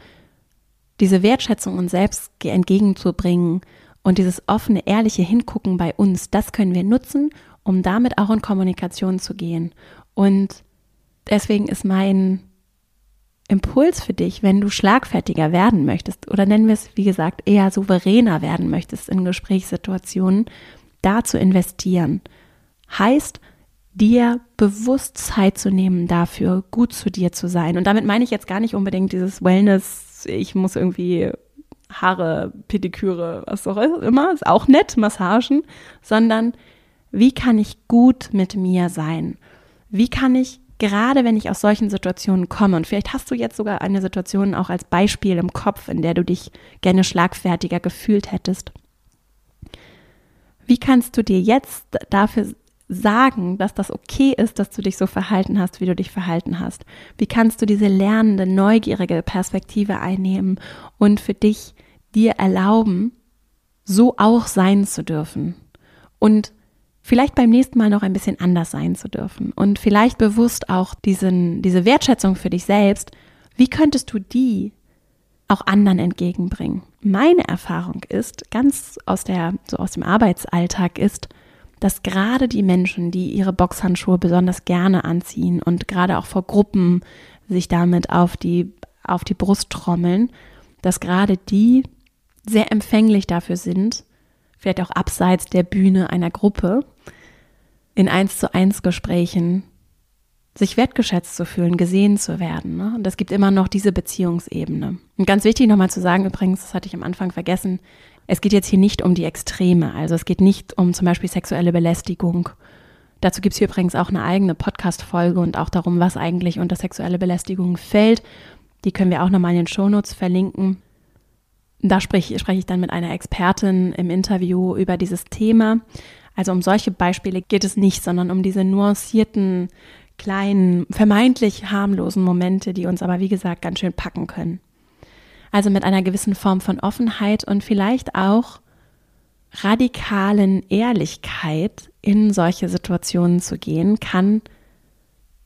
diese Wertschätzung uns selbst entgegenzubringen und dieses offene, ehrliche Hingucken bei uns, das können wir nutzen, um damit auch in Kommunikation zu gehen. Und deswegen ist mein Impuls für dich, wenn du schlagfertiger werden möchtest oder nennen wir es, wie gesagt, eher souveräner werden möchtest in Gesprächssituationen, da zu investieren. Heißt, dir bewusst Zeit zu nehmen dafür, gut zu dir zu sein. Und damit meine ich jetzt gar nicht unbedingt dieses Wellness, ich muss irgendwie Haare, Pediküre, was auch immer, ist auch nett, Massagen, sondern wie kann ich gut mit mir sein? Wie kann ich, gerade wenn ich aus solchen Situationen komme, und vielleicht hast du jetzt sogar eine Situation auch als Beispiel im Kopf, in der du dich gerne schlagfertiger gefühlt hättest, wie kannst du dir jetzt dafür sagen, dass das okay ist, dass du dich so verhalten hast, wie du dich verhalten hast? Wie kannst du diese lernende, neugierige Perspektive einnehmen und für dich dir erlauben, so auch sein zu dürfen? Und vielleicht beim nächsten Mal noch ein bisschen anders sein zu dürfen und vielleicht bewusst auch diesen, diese Wertschätzung für dich selbst, wie könntest du die auch anderen entgegenbringen? Meine Erfahrung ist, ganz aus der, so aus dem Arbeitsalltag ist, dass gerade die Menschen, die ihre Boxhandschuhe besonders gerne anziehen und gerade auch vor Gruppen sich damit auf die, auf die Brust trommeln, dass gerade die sehr empfänglich dafür sind, vielleicht auch abseits der Bühne einer Gruppe, in eins zu eins Gesprächen sich wertgeschätzt zu fühlen, gesehen zu werden. Ne? Und es gibt immer noch diese Beziehungsebene. Und ganz wichtig nochmal zu sagen, übrigens, das hatte ich am Anfang vergessen, es geht jetzt hier nicht um die Extreme. Also es geht nicht um zum Beispiel sexuelle Belästigung. Dazu gibt es hier übrigens auch eine eigene Podcast-Folge und auch darum, was eigentlich unter sexuelle Belästigung fällt. Die können wir auch nochmal in den Shownotes verlinken. Da spreche, spreche ich dann mit einer Expertin im Interview über dieses Thema. Also um solche Beispiele geht es nicht, sondern um diese nuancierten, kleinen, vermeintlich harmlosen Momente, die uns aber, wie gesagt, ganz schön packen können. Also mit einer gewissen Form von Offenheit und vielleicht auch radikalen Ehrlichkeit in solche Situationen zu gehen, kann,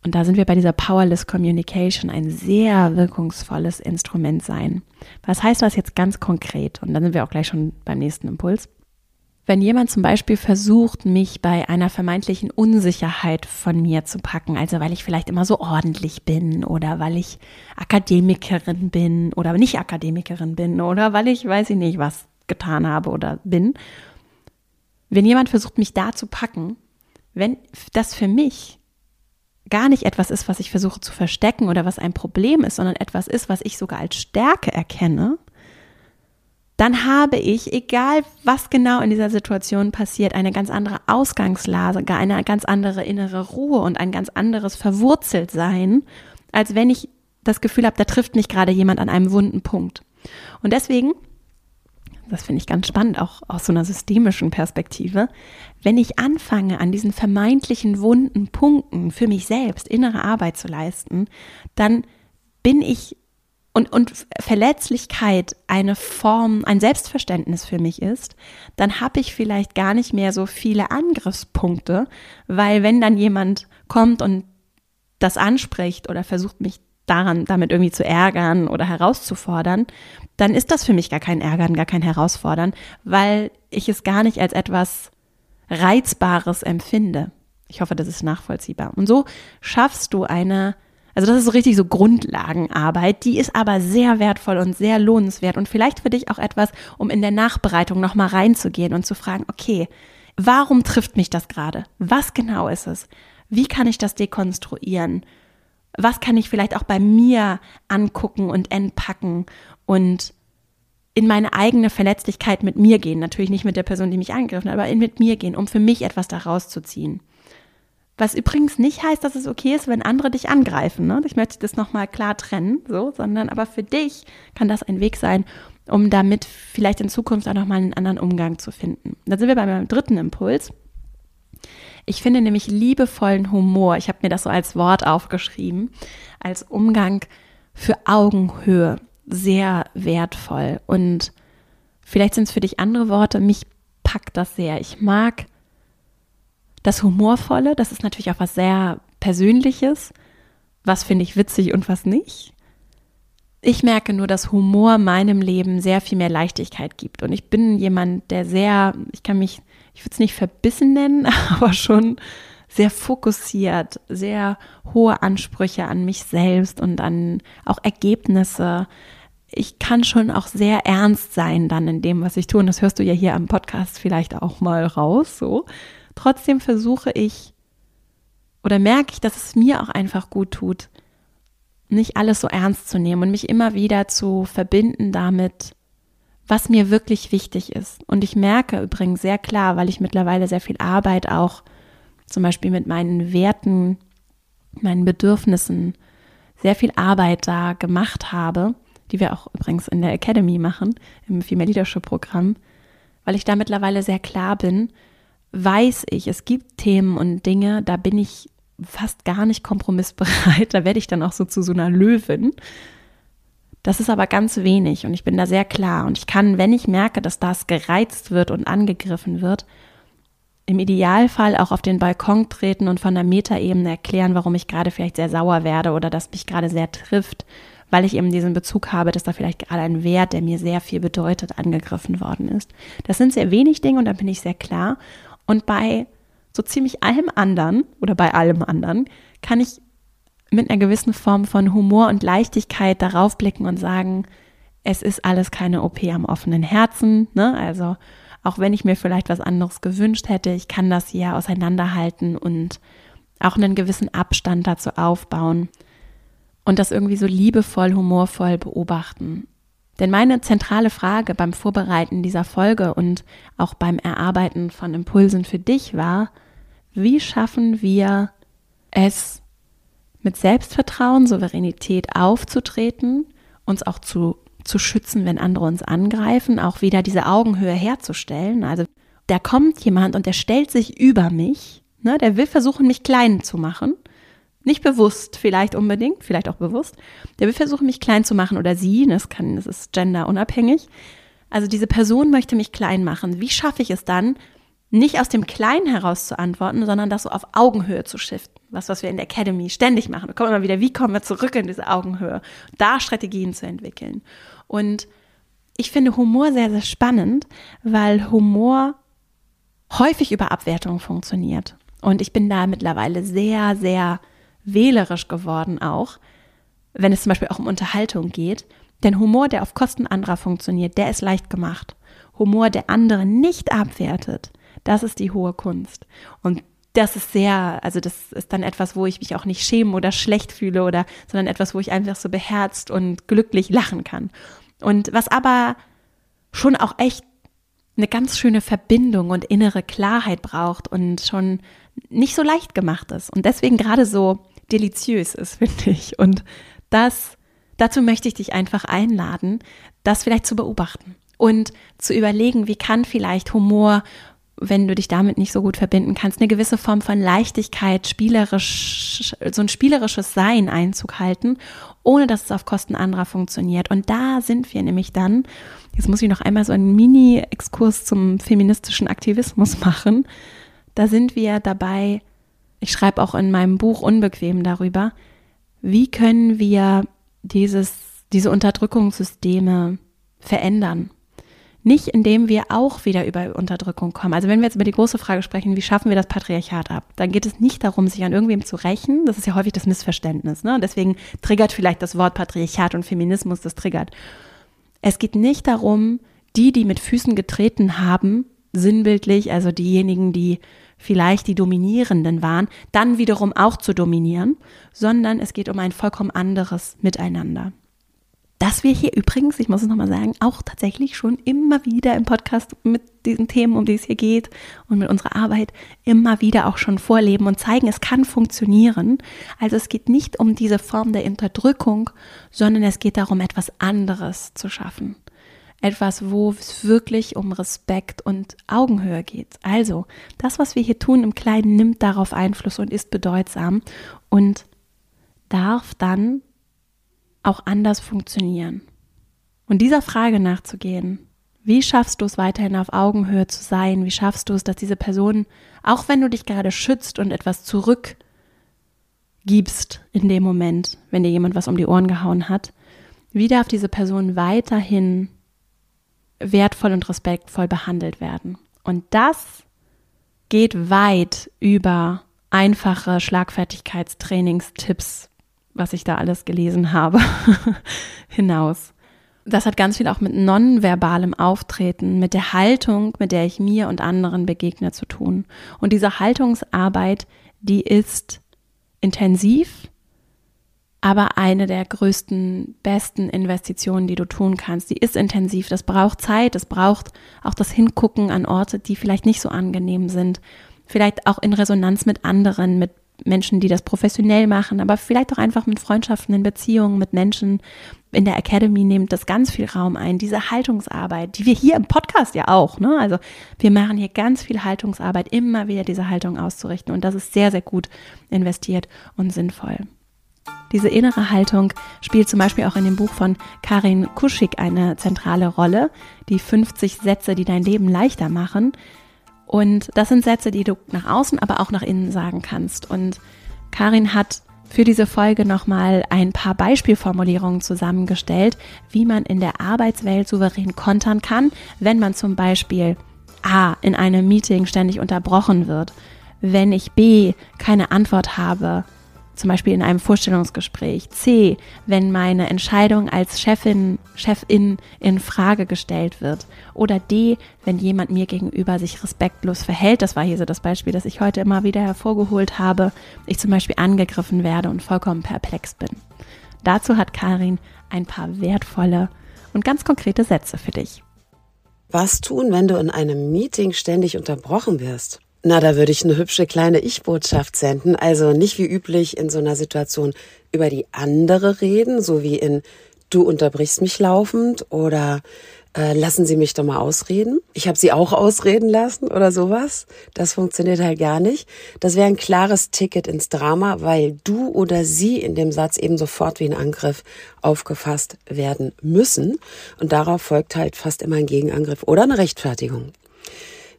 und da sind wir bei dieser Powerless Communication, ein sehr wirkungsvolles Instrument sein. Was heißt das jetzt ganz konkret? Und dann sind wir auch gleich schon beim nächsten Impuls. Wenn jemand zum Beispiel versucht, mich bei einer vermeintlichen Unsicherheit von mir zu packen, also weil ich vielleicht immer so ordentlich bin oder weil ich Akademikerin bin oder nicht Akademikerin bin oder weil ich weiß ich nicht was getan habe oder bin. Wenn jemand versucht, mich da zu packen, wenn das für mich gar nicht etwas ist, was ich versuche zu verstecken oder was ein Problem ist, sondern etwas ist, was ich sogar als Stärke erkenne, dann habe ich, egal was genau in dieser Situation passiert, eine ganz andere Ausgangslage, eine ganz andere innere Ruhe und ein ganz anderes Verwurzeltsein, als wenn ich das Gefühl habe, da trifft mich gerade jemand an einem wunden Punkt. Und deswegen, das finde ich ganz spannend, auch aus so einer systemischen Perspektive, wenn ich anfange, an diesen vermeintlichen wunden Punkten für mich selbst innere Arbeit zu leisten, dann bin ich und, und Verletzlichkeit eine Form, ein Selbstverständnis für mich ist, dann habe ich vielleicht gar nicht mehr so viele Angriffspunkte, weil wenn dann jemand kommt und das anspricht oder versucht mich daran, damit irgendwie zu ärgern oder herauszufordern, dann ist das für mich gar kein Ärgern, gar kein Herausfordern, weil ich es gar nicht als etwas Reizbares empfinde. Ich hoffe, das ist nachvollziehbar. Und so schaffst du eine also das ist so richtig so Grundlagenarbeit, die ist aber sehr wertvoll und sehr lohnenswert und vielleicht für dich auch etwas, um in der Nachbereitung nochmal reinzugehen und zu fragen, okay, warum trifft mich das gerade? Was genau ist es? Wie kann ich das dekonstruieren? Was kann ich vielleicht auch bei mir angucken und entpacken und in meine eigene Verletzlichkeit mit mir gehen, natürlich nicht mit der Person, die mich angegriffen hat, aber mit mir gehen, um für mich etwas daraus zu ziehen. Was übrigens nicht heißt, dass es okay ist, wenn andere dich angreifen. Ne? Ich möchte das nochmal klar trennen, so, sondern aber für dich kann das ein Weg sein, um damit vielleicht in Zukunft auch nochmal einen anderen Umgang zu finden. Da sind wir bei meinem dritten Impuls. Ich finde nämlich liebevollen Humor, ich habe mir das so als Wort aufgeschrieben, als Umgang für Augenhöhe sehr wertvoll und Vielleicht sind es für dich andere Worte. Mich packt das sehr. Ich mag das Humorvolle. Das ist natürlich auch was sehr Persönliches. Was finde ich witzig und was nicht. Ich merke nur, dass Humor meinem Leben sehr viel mehr Leichtigkeit gibt. Und ich bin jemand, der sehr, ich kann mich, ich würde es nicht verbissen nennen, aber schon sehr fokussiert, sehr hohe Ansprüche an mich selbst und an auch Ergebnisse. Ich kann schon auch sehr ernst sein dann in dem, was ich tue. Und das hörst du ja hier am Podcast vielleicht auch mal raus, so. Trotzdem versuche ich oder merke ich, dass es mir auch einfach gut tut, nicht alles so ernst zu nehmen und mich immer wieder zu verbinden damit, was mir wirklich wichtig ist. Und ich merke übrigens sehr klar, weil ich mittlerweile sehr viel Arbeit auch zum Beispiel mit meinen Werten, meinen Bedürfnissen, sehr viel Arbeit da gemacht habe, die wir auch übrigens in der Academy machen, im Female Leadership Programm, weil ich da mittlerweile sehr klar bin, weiß ich, es gibt Themen und Dinge, da bin ich fast gar nicht kompromissbereit, da werde ich dann auch so zu so einer Löwin. Das ist aber ganz wenig und ich bin da sehr klar und ich kann, wenn ich merke, dass das gereizt wird und angegriffen wird, im Idealfall auch auf den Balkon treten und von der Metaebene erklären, warum ich gerade vielleicht sehr sauer werde oder das mich gerade sehr trifft, weil ich eben diesen Bezug habe, dass da vielleicht gerade ein Wert, der mir sehr viel bedeutet, angegriffen worden ist. Das sind sehr wenig Dinge und da bin ich sehr klar. Und bei so ziemlich allem anderen oder bei allem anderen kann ich mit einer gewissen Form von Humor und Leichtigkeit darauf blicken und sagen, es ist alles keine OP am offenen Herzen, ne? Also auch wenn ich mir vielleicht was anderes gewünscht hätte, ich kann das ja auseinanderhalten und auch einen gewissen Abstand dazu aufbauen und das irgendwie so liebevoll, humorvoll beobachten. Denn meine zentrale Frage beim Vorbereiten dieser Folge und auch beim Erarbeiten von Impulsen für dich war, wie schaffen wir es mit Selbstvertrauen, Souveränität aufzutreten, uns auch zu zu schützen, wenn andere uns angreifen, auch wieder diese Augenhöhe herzustellen. Also da kommt jemand und der stellt sich über mich, ne, der will versuchen, mich klein zu machen. Nicht bewusst, vielleicht unbedingt, vielleicht auch bewusst. Der will versuchen, mich klein zu machen oder sie, das kann, das ist genderunabhängig. Also diese Person möchte mich klein machen. Wie schaffe ich es dann, nicht aus dem Kleinen heraus zu antworten, sondern das so auf Augenhöhe zu shiften. Was, was wir in der Academy ständig machen. Wir kommen immer wieder, wie kommen wir zurück in diese Augenhöhe? Da Strategien zu entwickeln. Und ich finde Humor sehr, sehr spannend, weil Humor häufig über Abwertung funktioniert. Und ich bin da mittlerweile sehr, sehr wählerisch geworden auch, wenn es zum Beispiel auch um Unterhaltung geht. Denn Humor, der auf Kosten anderer funktioniert, der ist leicht gemacht. Humor, der andere nicht abwertet, das ist die hohe Kunst. Und das ist sehr, also das ist dann etwas, wo ich mich auch nicht schämen oder schlecht fühle oder, sondern etwas, wo ich einfach so beherzt und glücklich lachen kann. Und was aber schon auch echt eine ganz schöne Verbindung und innere Klarheit braucht und schon nicht so leicht gemacht ist und deswegen gerade so deliziös ist, finde ich. Und das, dazu möchte ich dich einfach einladen, das vielleicht zu beobachten und zu überlegen, wie kann vielleicht Humor wenn du dich damit nicht so gut verbinden kannst, eine gewisse Form von Leichtigkeit, spielerisch, so ein spielerisches Sein Einzug halten, ohne dass es auf Kosten anderer funktioniert. Und da sind wir nämlich dann, jetzt muss ich noch einmal so einen Mini-Exkurs zum feministischen Aktivismus machen. Da sind wir dabei, ich schreibe auch in meinem Buch Unbequem darüber, wie können wir dieses, diese Unterdrückungssysteme verändern nicht, indem wir auch wieder über Unterdrückung kommen. Also wenn wir jetzt über die große Frage sprechen, wie schaffen wir das Patriarchat ab, dann geht es nicht darum, sich an irgendwem zu rächen. Das ist ja häufig das Missverständnis. Ne? Deswegen triggert vielleicht das Wort Patriarchat und Feminismus, das triggert. Es geht nicht darum, die, die mit Füßen getreten haben, sinnbildlich, also diejenigen, die vielleicht die Dominierenden waren, dann wiederum auch zu dominieren, sondern es geht um ein vollkommen anderes Miteinander dass wir hier übrigens, ich muss es nochmal sagen, auch tatsächlich schon immer wieder im Podcast mit diesen Themen, um die es hier geht und mit unserer Arbeit immer wieder auch schon vorleben und zeigen, es kann funktionieren. Also es geht nicht um diese Form der Unterdrückung, sondern es geht darum, etwas anderes zu schaffen. Etwas, wo es wirklich um Respekt und Augenhöhe geht. Also, das, was wir hier tun im Kleinen, nimmt darauf Einfluss und ist bedeutsam und darf dann auch anders funktionieren. Und dieser Frage nachzugehen, Wie schaffst du es weiterhin auf Augenhöhe zu sein? Wie schaffst du es, dass diese Person, auch wenn du dich gerade schützt und etwas zurückgibst in dem Moment, wenn dir jemand was um die Ohren gehauen hat, wie darf diese Person weiterhin wertvoll und respektvoll behandelt werden? Und das geht weit über einfache Schlagfertigkeitstrainingstipps, was ich da alles gelesen habe, hinaus. Das hat ganz viel auch mit nonverbalem Auftreten, mit der Haltung, mit der ich mir und anderen begegne, zu tun. Und diese Haltungsarbeit, die ist intensiv, aber eine der größten, besten Investitionen, die du tun kannst. Die ist intensiv, das braucht Zeit, das braucht auch das Hingucken an Orte, die vielleicht nicht so angenehm sind, vielleicht auch in Resonanz mit anderen, mit Menschen, die das professionell machen, aber vielleicht auch einfach mit Freundschaften, in Beziehungen, mit Menschen. In der Academy nimmt das ganz viel Raum ein, diese Haltungsarbeit, die wir hier im Podcast ja auch, ne? Also wir machen hier ganz viel Haltungsarbeit, immer wieder diese Haltung auszurichten und das ist sehr, sehr gut investiert und sinnvoll. Diese innere Haltung spielt zum Beispiel auch in dem Buch von Karin Kuschig eine zentrale Rolle. Die 50 Sätze, die dein Leben leichter machen. Und das sind Sätze, die du nach außen, aber auch nach innen sagen kannst. Und Karin hat für diese Folge nochmal ein paar Beispielformulierungen zusammengestellt, wie man in der Arbeitswelt souverän kontern kann, wenn man zum Beispiel A in einem Meeting ständig unterbrochen wird, wenn ich B keine Antwort habe, zum Beispiel in einem Vorstellungsgespräch. C, wenn meine Entscheidung als Chefin, Chefin in Frage gestellt wird. Oder D, wenn jemand mir gegenüber sich respektlos verhält. Das war hier so das Beispiel, das ich heute immer wieder hervorgeholt habe. Ich zum Beispiel angegriffen werde und vollkommen perplex bin. Dazu hat Karin ein paar wertvolle und ganz konkrete Sätze für dich. Was tun, wenn du in einem Meeting ständig unterbrochen wirst? Na, da würde ich eine hübsche kleine Ich-Botschaft senden. Also nicht wie üblich in so einer Situation über die andere reden, so wie in du unterbrichst mich laufend oder äh, lassen Sie mich doch mal ausreden. Ich habe Sie auch ausreden lassen oder sowas. Das funktioniert halt gar nicht. Das wäre ein klares Ticket ins Drama, weil du oder sie in dem Satz eben sofort wie ein Angriff aufgefasst werden müssen. Und darauf folgt halt fast immer ein Gegenangriff oder eine Rechtfertigung.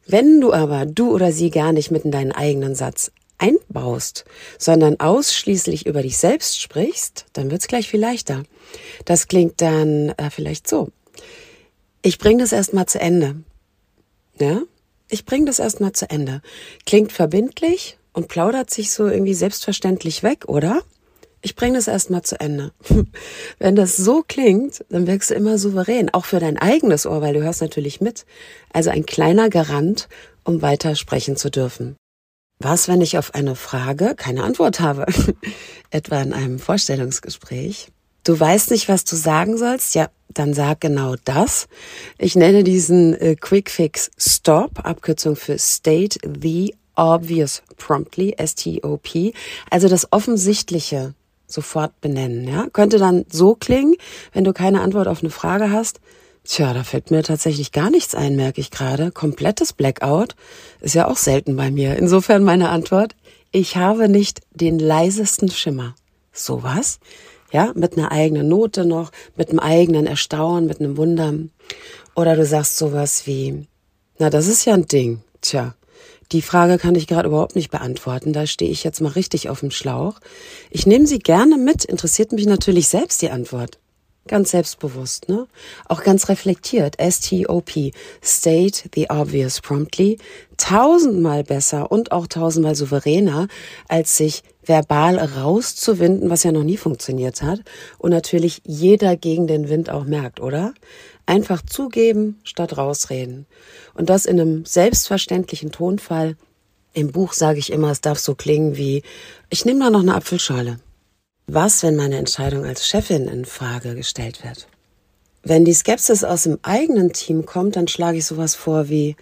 Wenn du aber du oder sie gar nicht mit in deinen eigenen Satz einbaust, sondern ausschließlich über dich selbst sprichst, dann wird's gleich viel leichter. Das klingt dann äh, vielleicht so. Ich bring das erstmal zu Ende. Ja? Ich bring das erstmal zu Ende. Klingt verbindlich und plaudert sich so irgendwie selbstverständlich weg, oder? Ich bringe das erstmal zu Ende. Wenn das so klingt, dann wirkst du immer souverän, auch für dein eigenes Ohr, weil du hörst natürlich mit. Also ein kleiner Garant, um weiter sprechen zu dürfen. Was, wenn ich auf eine Frage keine Antwort habe? Etwa in einem Vorstellungsgespräch. Du weißt nicht, was du sagen sollst? Ja, dann sag genau das. Ich nenne diesen äh, Quick Fix Stop, Abkürzung für State the Obvious Promptly, S-T-O-P. Also das Offensichtliche sofort benennen. Ja? Könnte dann so klingen, wenn du keine Antwort auf eine Frage hast. Tja, da fällt mir tatsächlich gar nichts ein, merke ich gerade. Komplettes Blackout ist ja auch selten bei mir. Insofern meine Antwort, ich habe nicht den leisesten Schimmer. Sowas? Ja, mit einer eigenen Note noch, mit einem eigenen Erstaunen, mit einem Wunder. Oder du sagst sowas wie, na, das ist ja ein Ding. Tja, die Frage kann ich gerade überhaupt nicht beantworten. Da stehe ich jetzt mal richtig auf dem Schlauch. Ich nehme sie gerne mit. Interessiert mich natürlich selbst die Antwort. Ganz selbstbewusst, ne? Auch ganz reflektiert. S-T-O-P. State the obvious promptly. Tausendmal besser und auch tausendmal souveräner, als sich verbal rauszuwinden, was ja noch nie funktioniert hat. Und natürlich jeder gegen den Wind auch merkt, oder? Einfach zugeben statt rausreden. Und das in einem selbstverständlichen Tonfall. Im Buch sage ich immer, es darf so klingen wie, ich nehme da noch eine Apfelschale. Was, wenn meine Entscheidung als Chefin in Frage gestellt wird? Wenn die Skepsis aus dem eigenen Team kommt, dann schlage ich sowas vor wie,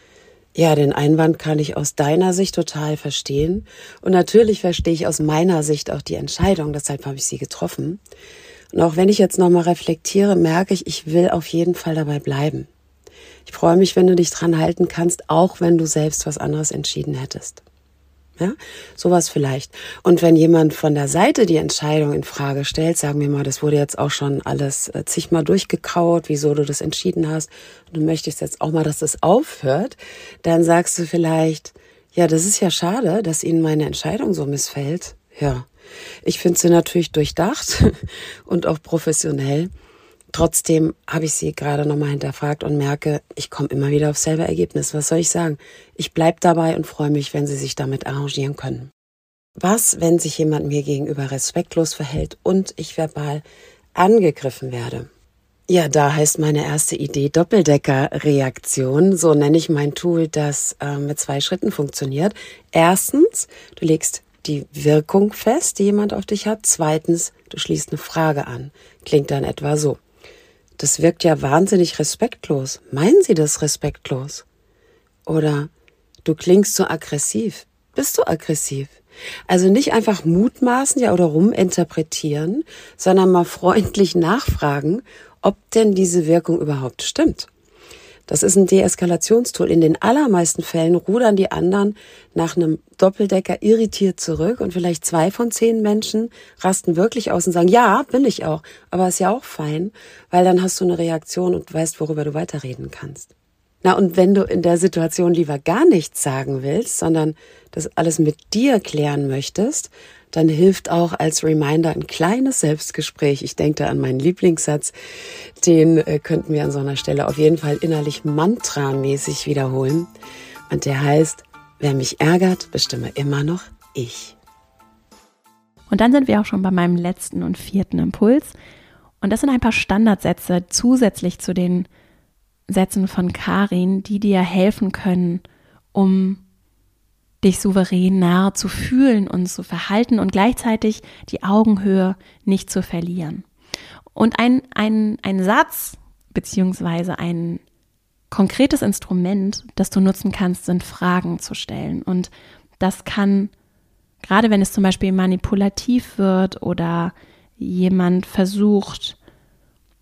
ja, den Einwand kann ich aus deiner Sicht total verstehen. Und natürlich verstehe ich aus meiner Sicht auch die Entscheidung, deshalb habe ich sie getroffen. Und auch wenn ich jetzt nochmal reflektiere, merke ich, ich will auf jeden Fall dabei bleiben. Ich freue mich, wenn du dich dran halten kannst, auch wenn du selbst was anderes entschieden hättest. Ja, sowas vielleicht. Und wenn jemand von der Seite die Entscheidung in Frage stellt, sagen wir mal, das wurde jetzt auch schon alles äh, zigmal durchgekaut, wieso du das entschieden hast, du möchtest jetzt auch mal, dass das aufhört, dann sagst du vielleicht, ja, das ist ja schade, dass Ihnen meine Entscheidung so missfällt. Ja, ich finde sie natürlich durchdacht und auch professionell. Trotzdem habe ich sie gerade nochmal hinterfragt und merke, ich komme immer wieder aufs selbe Ergebnis. Was soll ich sagen? Ich bleibe dabei und freue mich, wenn sie sich damit arrangieren können. Was, wenn sich jemand mir gegenüber respektlos verhält und ich verbal angegriffen werde? Ja, da heißt meine erste Idee Doppeldecker-Reaktion. So nenne ich mein Tool, das äh, mit zwei Schritten funktioniert. Erstens, du legst die Wirkung fest, die jemand auf dich hat. Zweitens, du schließt eine Frage an. Klingt dann etwa so. Das wirkt ja wahnsinnig respektlos. Meinen Sie das respektlos? Oder du klingst so aggressiv. Bist du aggressiv? Also nicht einfach mutmaßen ja oder ruminterpretieren, sondern mal freundlich nachfragen, ob denn diese Wirkung überhaupt stimmt. Das ist ein Deeskalationstool. In den allermeisten Fällen rudern die anderen nach einem Doppeldecker irritiert zurück und vielleicht zwei von zehn Menschen rasten wirklich aus und sagen, ja, bin ich auch, aber ist ja auch fein, weil dann hast du eine Reaktion und weißt, worüber du weiterreden kannst. Na, und wenn du in der Situation lieber gar nichts sagen willst, sondern das alles mit dir klären möchtest, dann hilft auch als Reminder ein kleines Selbstgespräch. Ich denke da an meinen Lieblingssatz, den äh, könnten wir an so einer Stelle auf jeden Fall innerlich mantramäßig wiederholen. Und der heißt, wer mich ärgert, bestimme immer noch ich. Und dann sind wir auch schon bei meinem letzten und vierten Impuls. Und das sind ein paar Standardsätze zusätzlich zu den Sätzen von Karin, die dir helfen können, um dich souverän nahe zu fühlen und zu verhalten und gleichzeitig die Augenhöhe nicht zu verlieren. Und ein, ein, ein Satz beziehungsweise ein konkretes Instrument, das du nutzen kannst, sind Fragen zu stellen. Und das kann, gerade wenn es zum Beispiel manipulativ wird oder jemand versucht,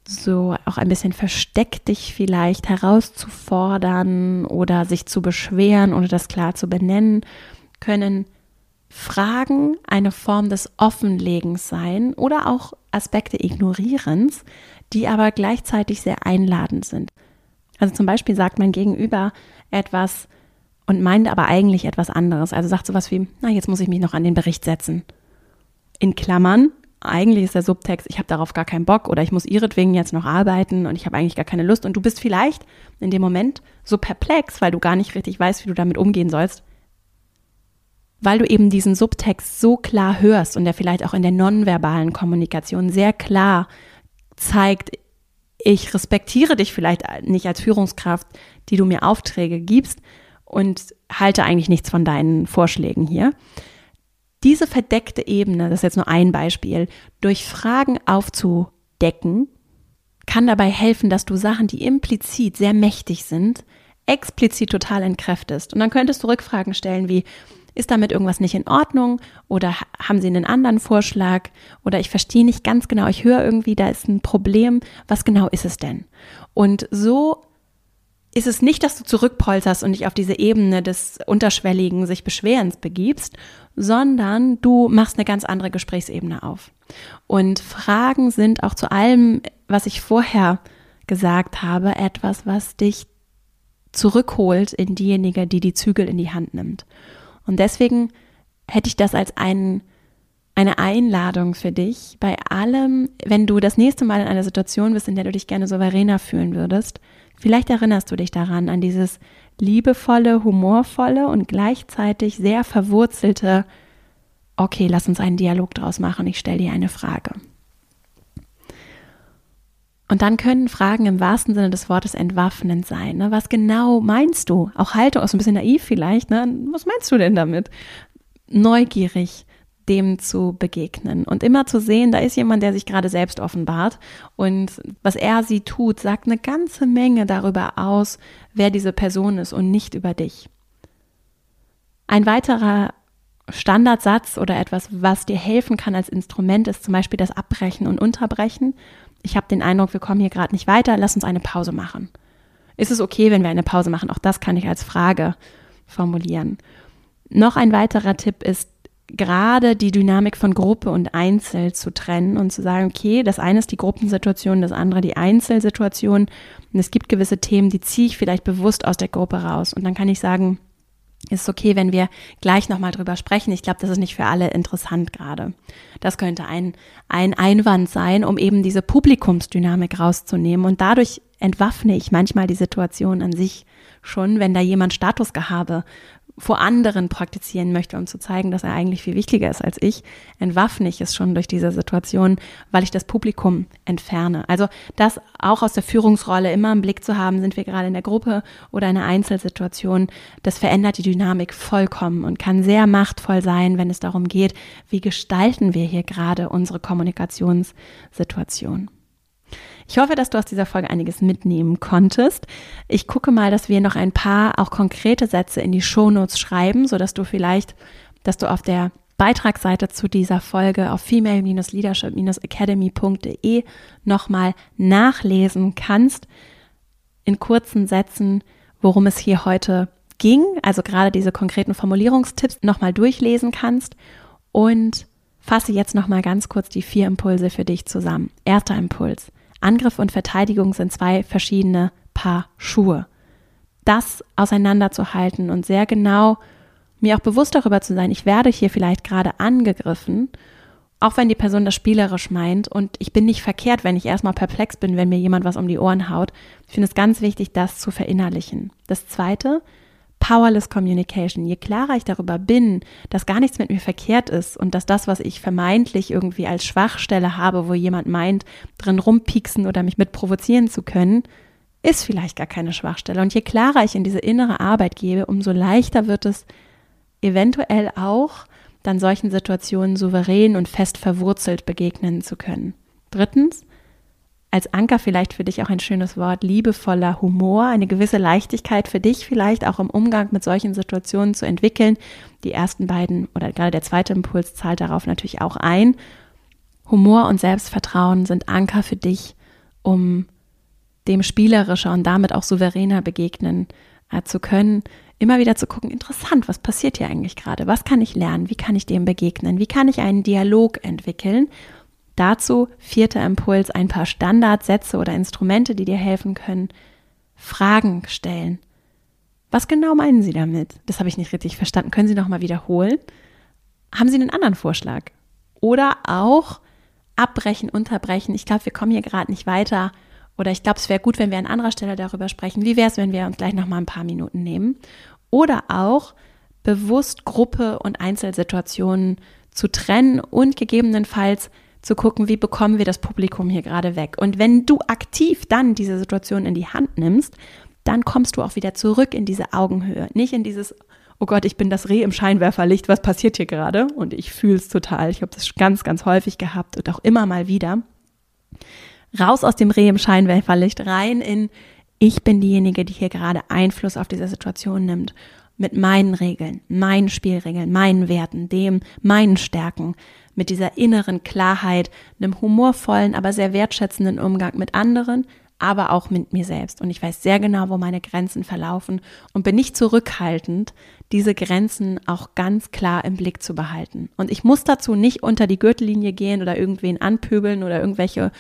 so auch ein bisschen versteckt dich vielleicht herauszufordern oder sich zu beschweren oder das klar zu benennen, können Fragen eine Form des Offenlegens sein oder auch Aspekte Ignorierens, die aber gleichzeitig sehr einladend sind. Also zum Beispiel sagt mein Gegenüber etwas und meint aber eigentlich etwas anderes. Also sagt sowas wie, na, jetzt muss ich mich noch an den Bericht setzen. In Klammern, eigentlich ist der Subtext, ich habe darauf gar keinen Bock oder ich muss ihretwegen jetzt noch arbeiten und ich habe eigentlich gar keine Lust. Und du bist vielleicht in dem Moment so perplex, weil du gar nicht richtig weißt, wie du damit umgehen sollst, weil du eben diesen Subtext so klar hörst und der vielleicht auch in der nonverbalen Kommunikation sehr klar zeigt, ich respektiere dich vielleicht nicht als Führungskraft, die du mir Aufträge gibst und halte eigentlich nichts von deinen Vorschlägen hier diese verdeckte Ebene, das ist jetzt nur ein Beispiel, durch Fragen aufzudecken, kann dabei helfen, dass du Sachen, die implizit sehr mächtig sind, explizit total entkräftest. Und dann könntest du Rückfragen stellen wie, ist damit irgendwas nicht in Ordnung oder haben Sie einen anderen Vorschlag oder ich verstehe nicht ganz genau, ich höre irgendwie, da ist ein Problem, was genau ist es denn? Und so ist es nicht, dass du zurückpolterst und dich auf diese Ebene des unterschwelligen sich Beschwerens begibst, sondern du machst eine ganz andere Gesprächsebene auf. Und Fragen sind auch zu allem, was ich vorher gesagt habe, etwas, was dich zurückholt in diejenige, die die Zügel in die Hand nimmt. Und deswegen hätte ich das als einen, eine Einladung für dich, bei allem, wenn du das nächste Mal in einer Situation bist, in der du dich gerne souveräner fühlen würdest, Vielleicht erinnerst du dich daran, an dieses liebevolle, humorvolle und gleichzeitig sehr verwurzelte, okay, lass uns einen Dialog draus machen, ich stelle dir eine Frage. Und dann können Fragen im wahrsten Sinne des Wortes entwaffnend sein. Ne? Was genau meinst du? Auch Haltung, auch so ein bisschen naiv vielleicht. Ne? Was meinst du denn damit? Neugierig, dem zu begegnen und immer zu sehen, da ist jemand, der sich gerade selbst offenbart und was er sie tut, sagt eine ganze Menge darüber aus, wer diese Person ist und nicht über dich. Ein weiterer Standardsatz oder etwas, was dir helfen kann als Instrument, ist zum Beispiel das Abbrechen und Unterbrechen. Ich habe den Eindruck, wir kommen hier gerade nicht weiter, lass uns eine Pause machen. Ist es okay, wenn wir eine Pause machen? Auch das kann ich als Frage formulieren Noch ein weiterer Tipp ist, gerade die Dynamik von Gruppe und Einzel zu trennen und zu sagen, okay, das eine ist die Gruppensituation, das andere die Einzelsituation. Und es gibt gewisse Themen, die ziehe ich vielleicht bewusst aus der Gruppe raus. Und dann kann ich sagen, ist okay, wenn wir gleich nochmal drüber sprechen. Ich glaube, das ist nicht für alle interessant gerade. Das könnte ein, ein Einwand sein, um eben diese Publikumsdynamik rauszunehmen. Und dadurch entwaffne ich manchmal die Situation an sich schon, wenn da jemand Statusgehabe vor anderen praktizieren möchte, um zu zeigen, dass er eigentlich viel wichtiger ist als ich, entwaffne ich es schon durch diese Situation, weil ich das Publikum entferne. Also das auch aus der Führungsrolle immer im Blick zu haben, sind wir gerade in der Gruppe oder in einer Einzelsituation, das verändert die Dynamik vollkommen und kann sehr machtvoll sein, wenn es darum geht, wie gestalten wir hier gerade unsere Kommunikationssituation. Ich hoffe, dass du aus dieser Folge einiges mitnehmen konntest. Ich gucke mal, dass wir noch ein paar auch konkrete Sätze in die Shownotes schreiben, sodass du vielleicht, dass du auf der Beitragsseite zu dieser Folge auf female-leadership-academy.de nochmal nachlesen kannst, in kurzen Sätzen, worum es hier heute ging, also gerade diese konkreten Formulierungstipps nochmal durchlesen kannst und fasse jetzt nochmal ganz kurz die vier Impulse für dich zusammen. Erster Impuls. Angriff und Verteidigung sind zwei verschiedene Paar Schuhe. Das auseinanderzuhalten und sehr genau mir auch bewusst darüber zu sein, ich werde hier vielleicht gerade angegriffen, auch wenn die Person das spielerisch meint und ich bin nicht verkehrt, wenn ich erstmal perplex bin, wenn mir jemand was um die Ohren haut. Ich finde es ganz wichtig, das zu verinnerlichen. Das zweite, Powerless Communication. Je klarer ich darüber bin, dass gar nichts mit mir verkehrt ist und dass das, was ich vermeintlich irgendwie als Schwachstelle habe, wo jemand meint, drin rumpieksen oder mich mit provozieren zu können, ist vielleicht gar keine Schwachstelle. Und je klarer ich in diese innere Arbeit gebe, umso leichter wird es eventuell auch, dann solchen Situationen souverän und fest verwurzelt begegnen zu können. Drittens, als Anker vielleicht für dich auch ein schönes Wort, liebevoller Humor, eine gewisse Leichtigkeit für dich vielleicht auch im Umgang mit solchen Situationen zu entwickeln. Die ersten beiden oder gerade der zweite Impuls zahlt darauf natürlich auch ein. Humor und Selbstvertrauen sind Anker für dich, um dem spielerischer und damit auch souveräner begegnen äh, zu können. Immer wieder zu gucken, interessant, was passiert hier eigentlich gerade? Was kann ich lernen? Wie kann ich dem begegnen? Wie kann ich einen Dialog entwickeln? Dazu vierter Impuls, ein paar Standardsätze oder Instrumente, die dir helfen können. Fragen stellen. Was genau meinen Sie damit? Das habe ich nicht richtig verstanden. Können Sie noch mal wiederholen? Haben Sie einen anderen Vorschlag? Oder auch abbrechen, unterbrechen. Ich glaube, wir kommen hier gerade nicht weiter. Oder ich glaube, es wäre gut, wenn wir an anderer Stelle darüber sprechen. Wie wäre es, wenn wir uns gleich noch mal ein paar Minuten nehmen? Oder auch bewusst Gruppe und Einzelsituationen zu trennen und gegebenenfalls zu gucken, wie bekommen wir das Publikum hier gerade weg. Und wenn du aktiv dann diese Situation in die Hand nimmst, dann kommst du auch wieder zurück in diese Augenhöhe, nicht in dieses, oh Gott, ich bin das Reh im Scheinwerferlicht, was passiert hier gerade? Und ich fühle es total. Ich habe das ganz, ganz häufig gehabt und auch immer mal wieder. Raus aus dem Reh im Scheinwerferlicht, rein in, ich bin diejenige, die hier gerade Einfluss auf diese Situation nimmt. Mit meinen Regeln, meinen Spielregeln, meinen Werten, dem, meinen Stärken mit dieser inneren Klarheit, einem humorvollen, aber sehr wertschätzenden Umgang mit anderen, aber auch mit mir selbst. Und ich weiß sehr genau, wo meine Grenzen verlaufen und bin nicht zurückhaltend, diese Grenzen auch ganz klar im Blick zu behalten. Und ich muss dazu nicht unter die Gürtellinie gehen oder irgendwen anpöbeln oder irgendwelche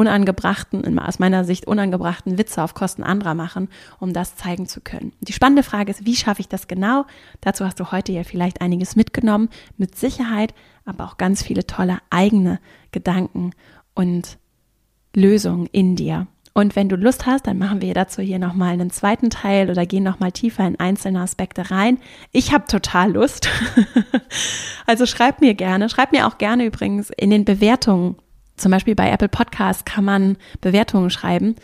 unangebrachten, aus meiner Sicht unangebrachten Witze auf Kosten anderer machen, um das zeigen zu können. Die spannende Frage ist, wie schaffe ich das genau? Dazu hast du heute ja vielleicht einiges mitgenommen. Mit Sicherheit aber auch ganz viele tolle eigene Gedanken und Lösungen in dir. Und wenn du Lust hast, dann machen wir dazu hier nochmal einen zweiten Teil oder gehen nochmal tiefer in einzelne Aspekte rein. Ich habe total Lust. also schreib mir gerne, schreib mir auch gerne übrigens in den Bewertungen. Zum Beispiel bei Apple Podcasts kann man Bewertungen schreiben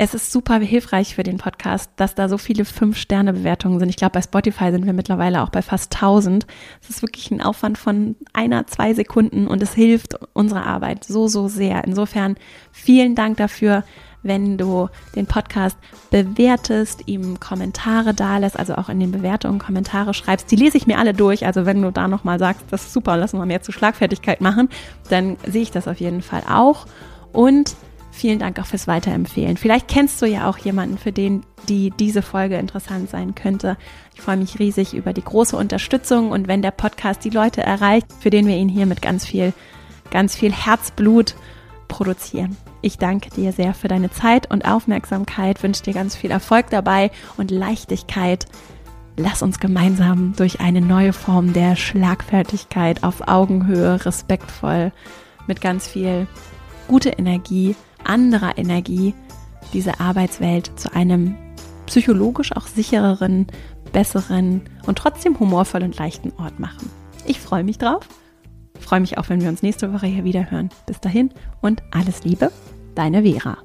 es ist super hilfreich für den Podcast, dass da so viele Fünf-Sterne-Bewertungen sind. Ich glaube, bei Spotify sind wir mittlerweile auch bei fast 1000. Es ist wirklich ein Aufwand von einer, zwei Sekunden und es hilft unserer Arbeit so, so sehr. Insofern vielen Dank dafür, wenn du den Podcast bewertest, ihm Kommentare da lässt, also auch in den Bewertungen Kommentare schreibst. Die lese ich mir alle durch. Also wenn du da nochmal sagst, das ist super, lass uns mal mehr zur Schlagfertigkeit machen, dann sehe ich das auf jeden Fall auch. Und Vielen Dank auch fürs Weiterempfehlen. Vielleicht kennst du ja auch jemanden, für den die diese Folge interessant sein könnte. Ich freue mich riesig über die große Unterstützung und wenn der Podcast die Leute erreicht, für den wir ihn hier mit ganz viel, ganz viel Herzblut produzieren. Ich danke dir sehr für deine Zeit und Aufmerksamkeit, wünsche dir ganz viel Erfolg dabei und Leichtigkeit. Lass uns gemeinsam durch eine neue Form der Schlagfertigkeit auf Augenhöhe, respektvoll, mit ganz viel gute Energie anderer Energie diese Arbeitswelt zu einem psychologisch auch sichereren, besseren und trotzdem humorvoll und leichten Ort machen. Ich freue mich drauf. Freue mich auch, wenn wir uns nächste Woche hier wieder hören. Bis dahin und alles Liebe, deine Vera.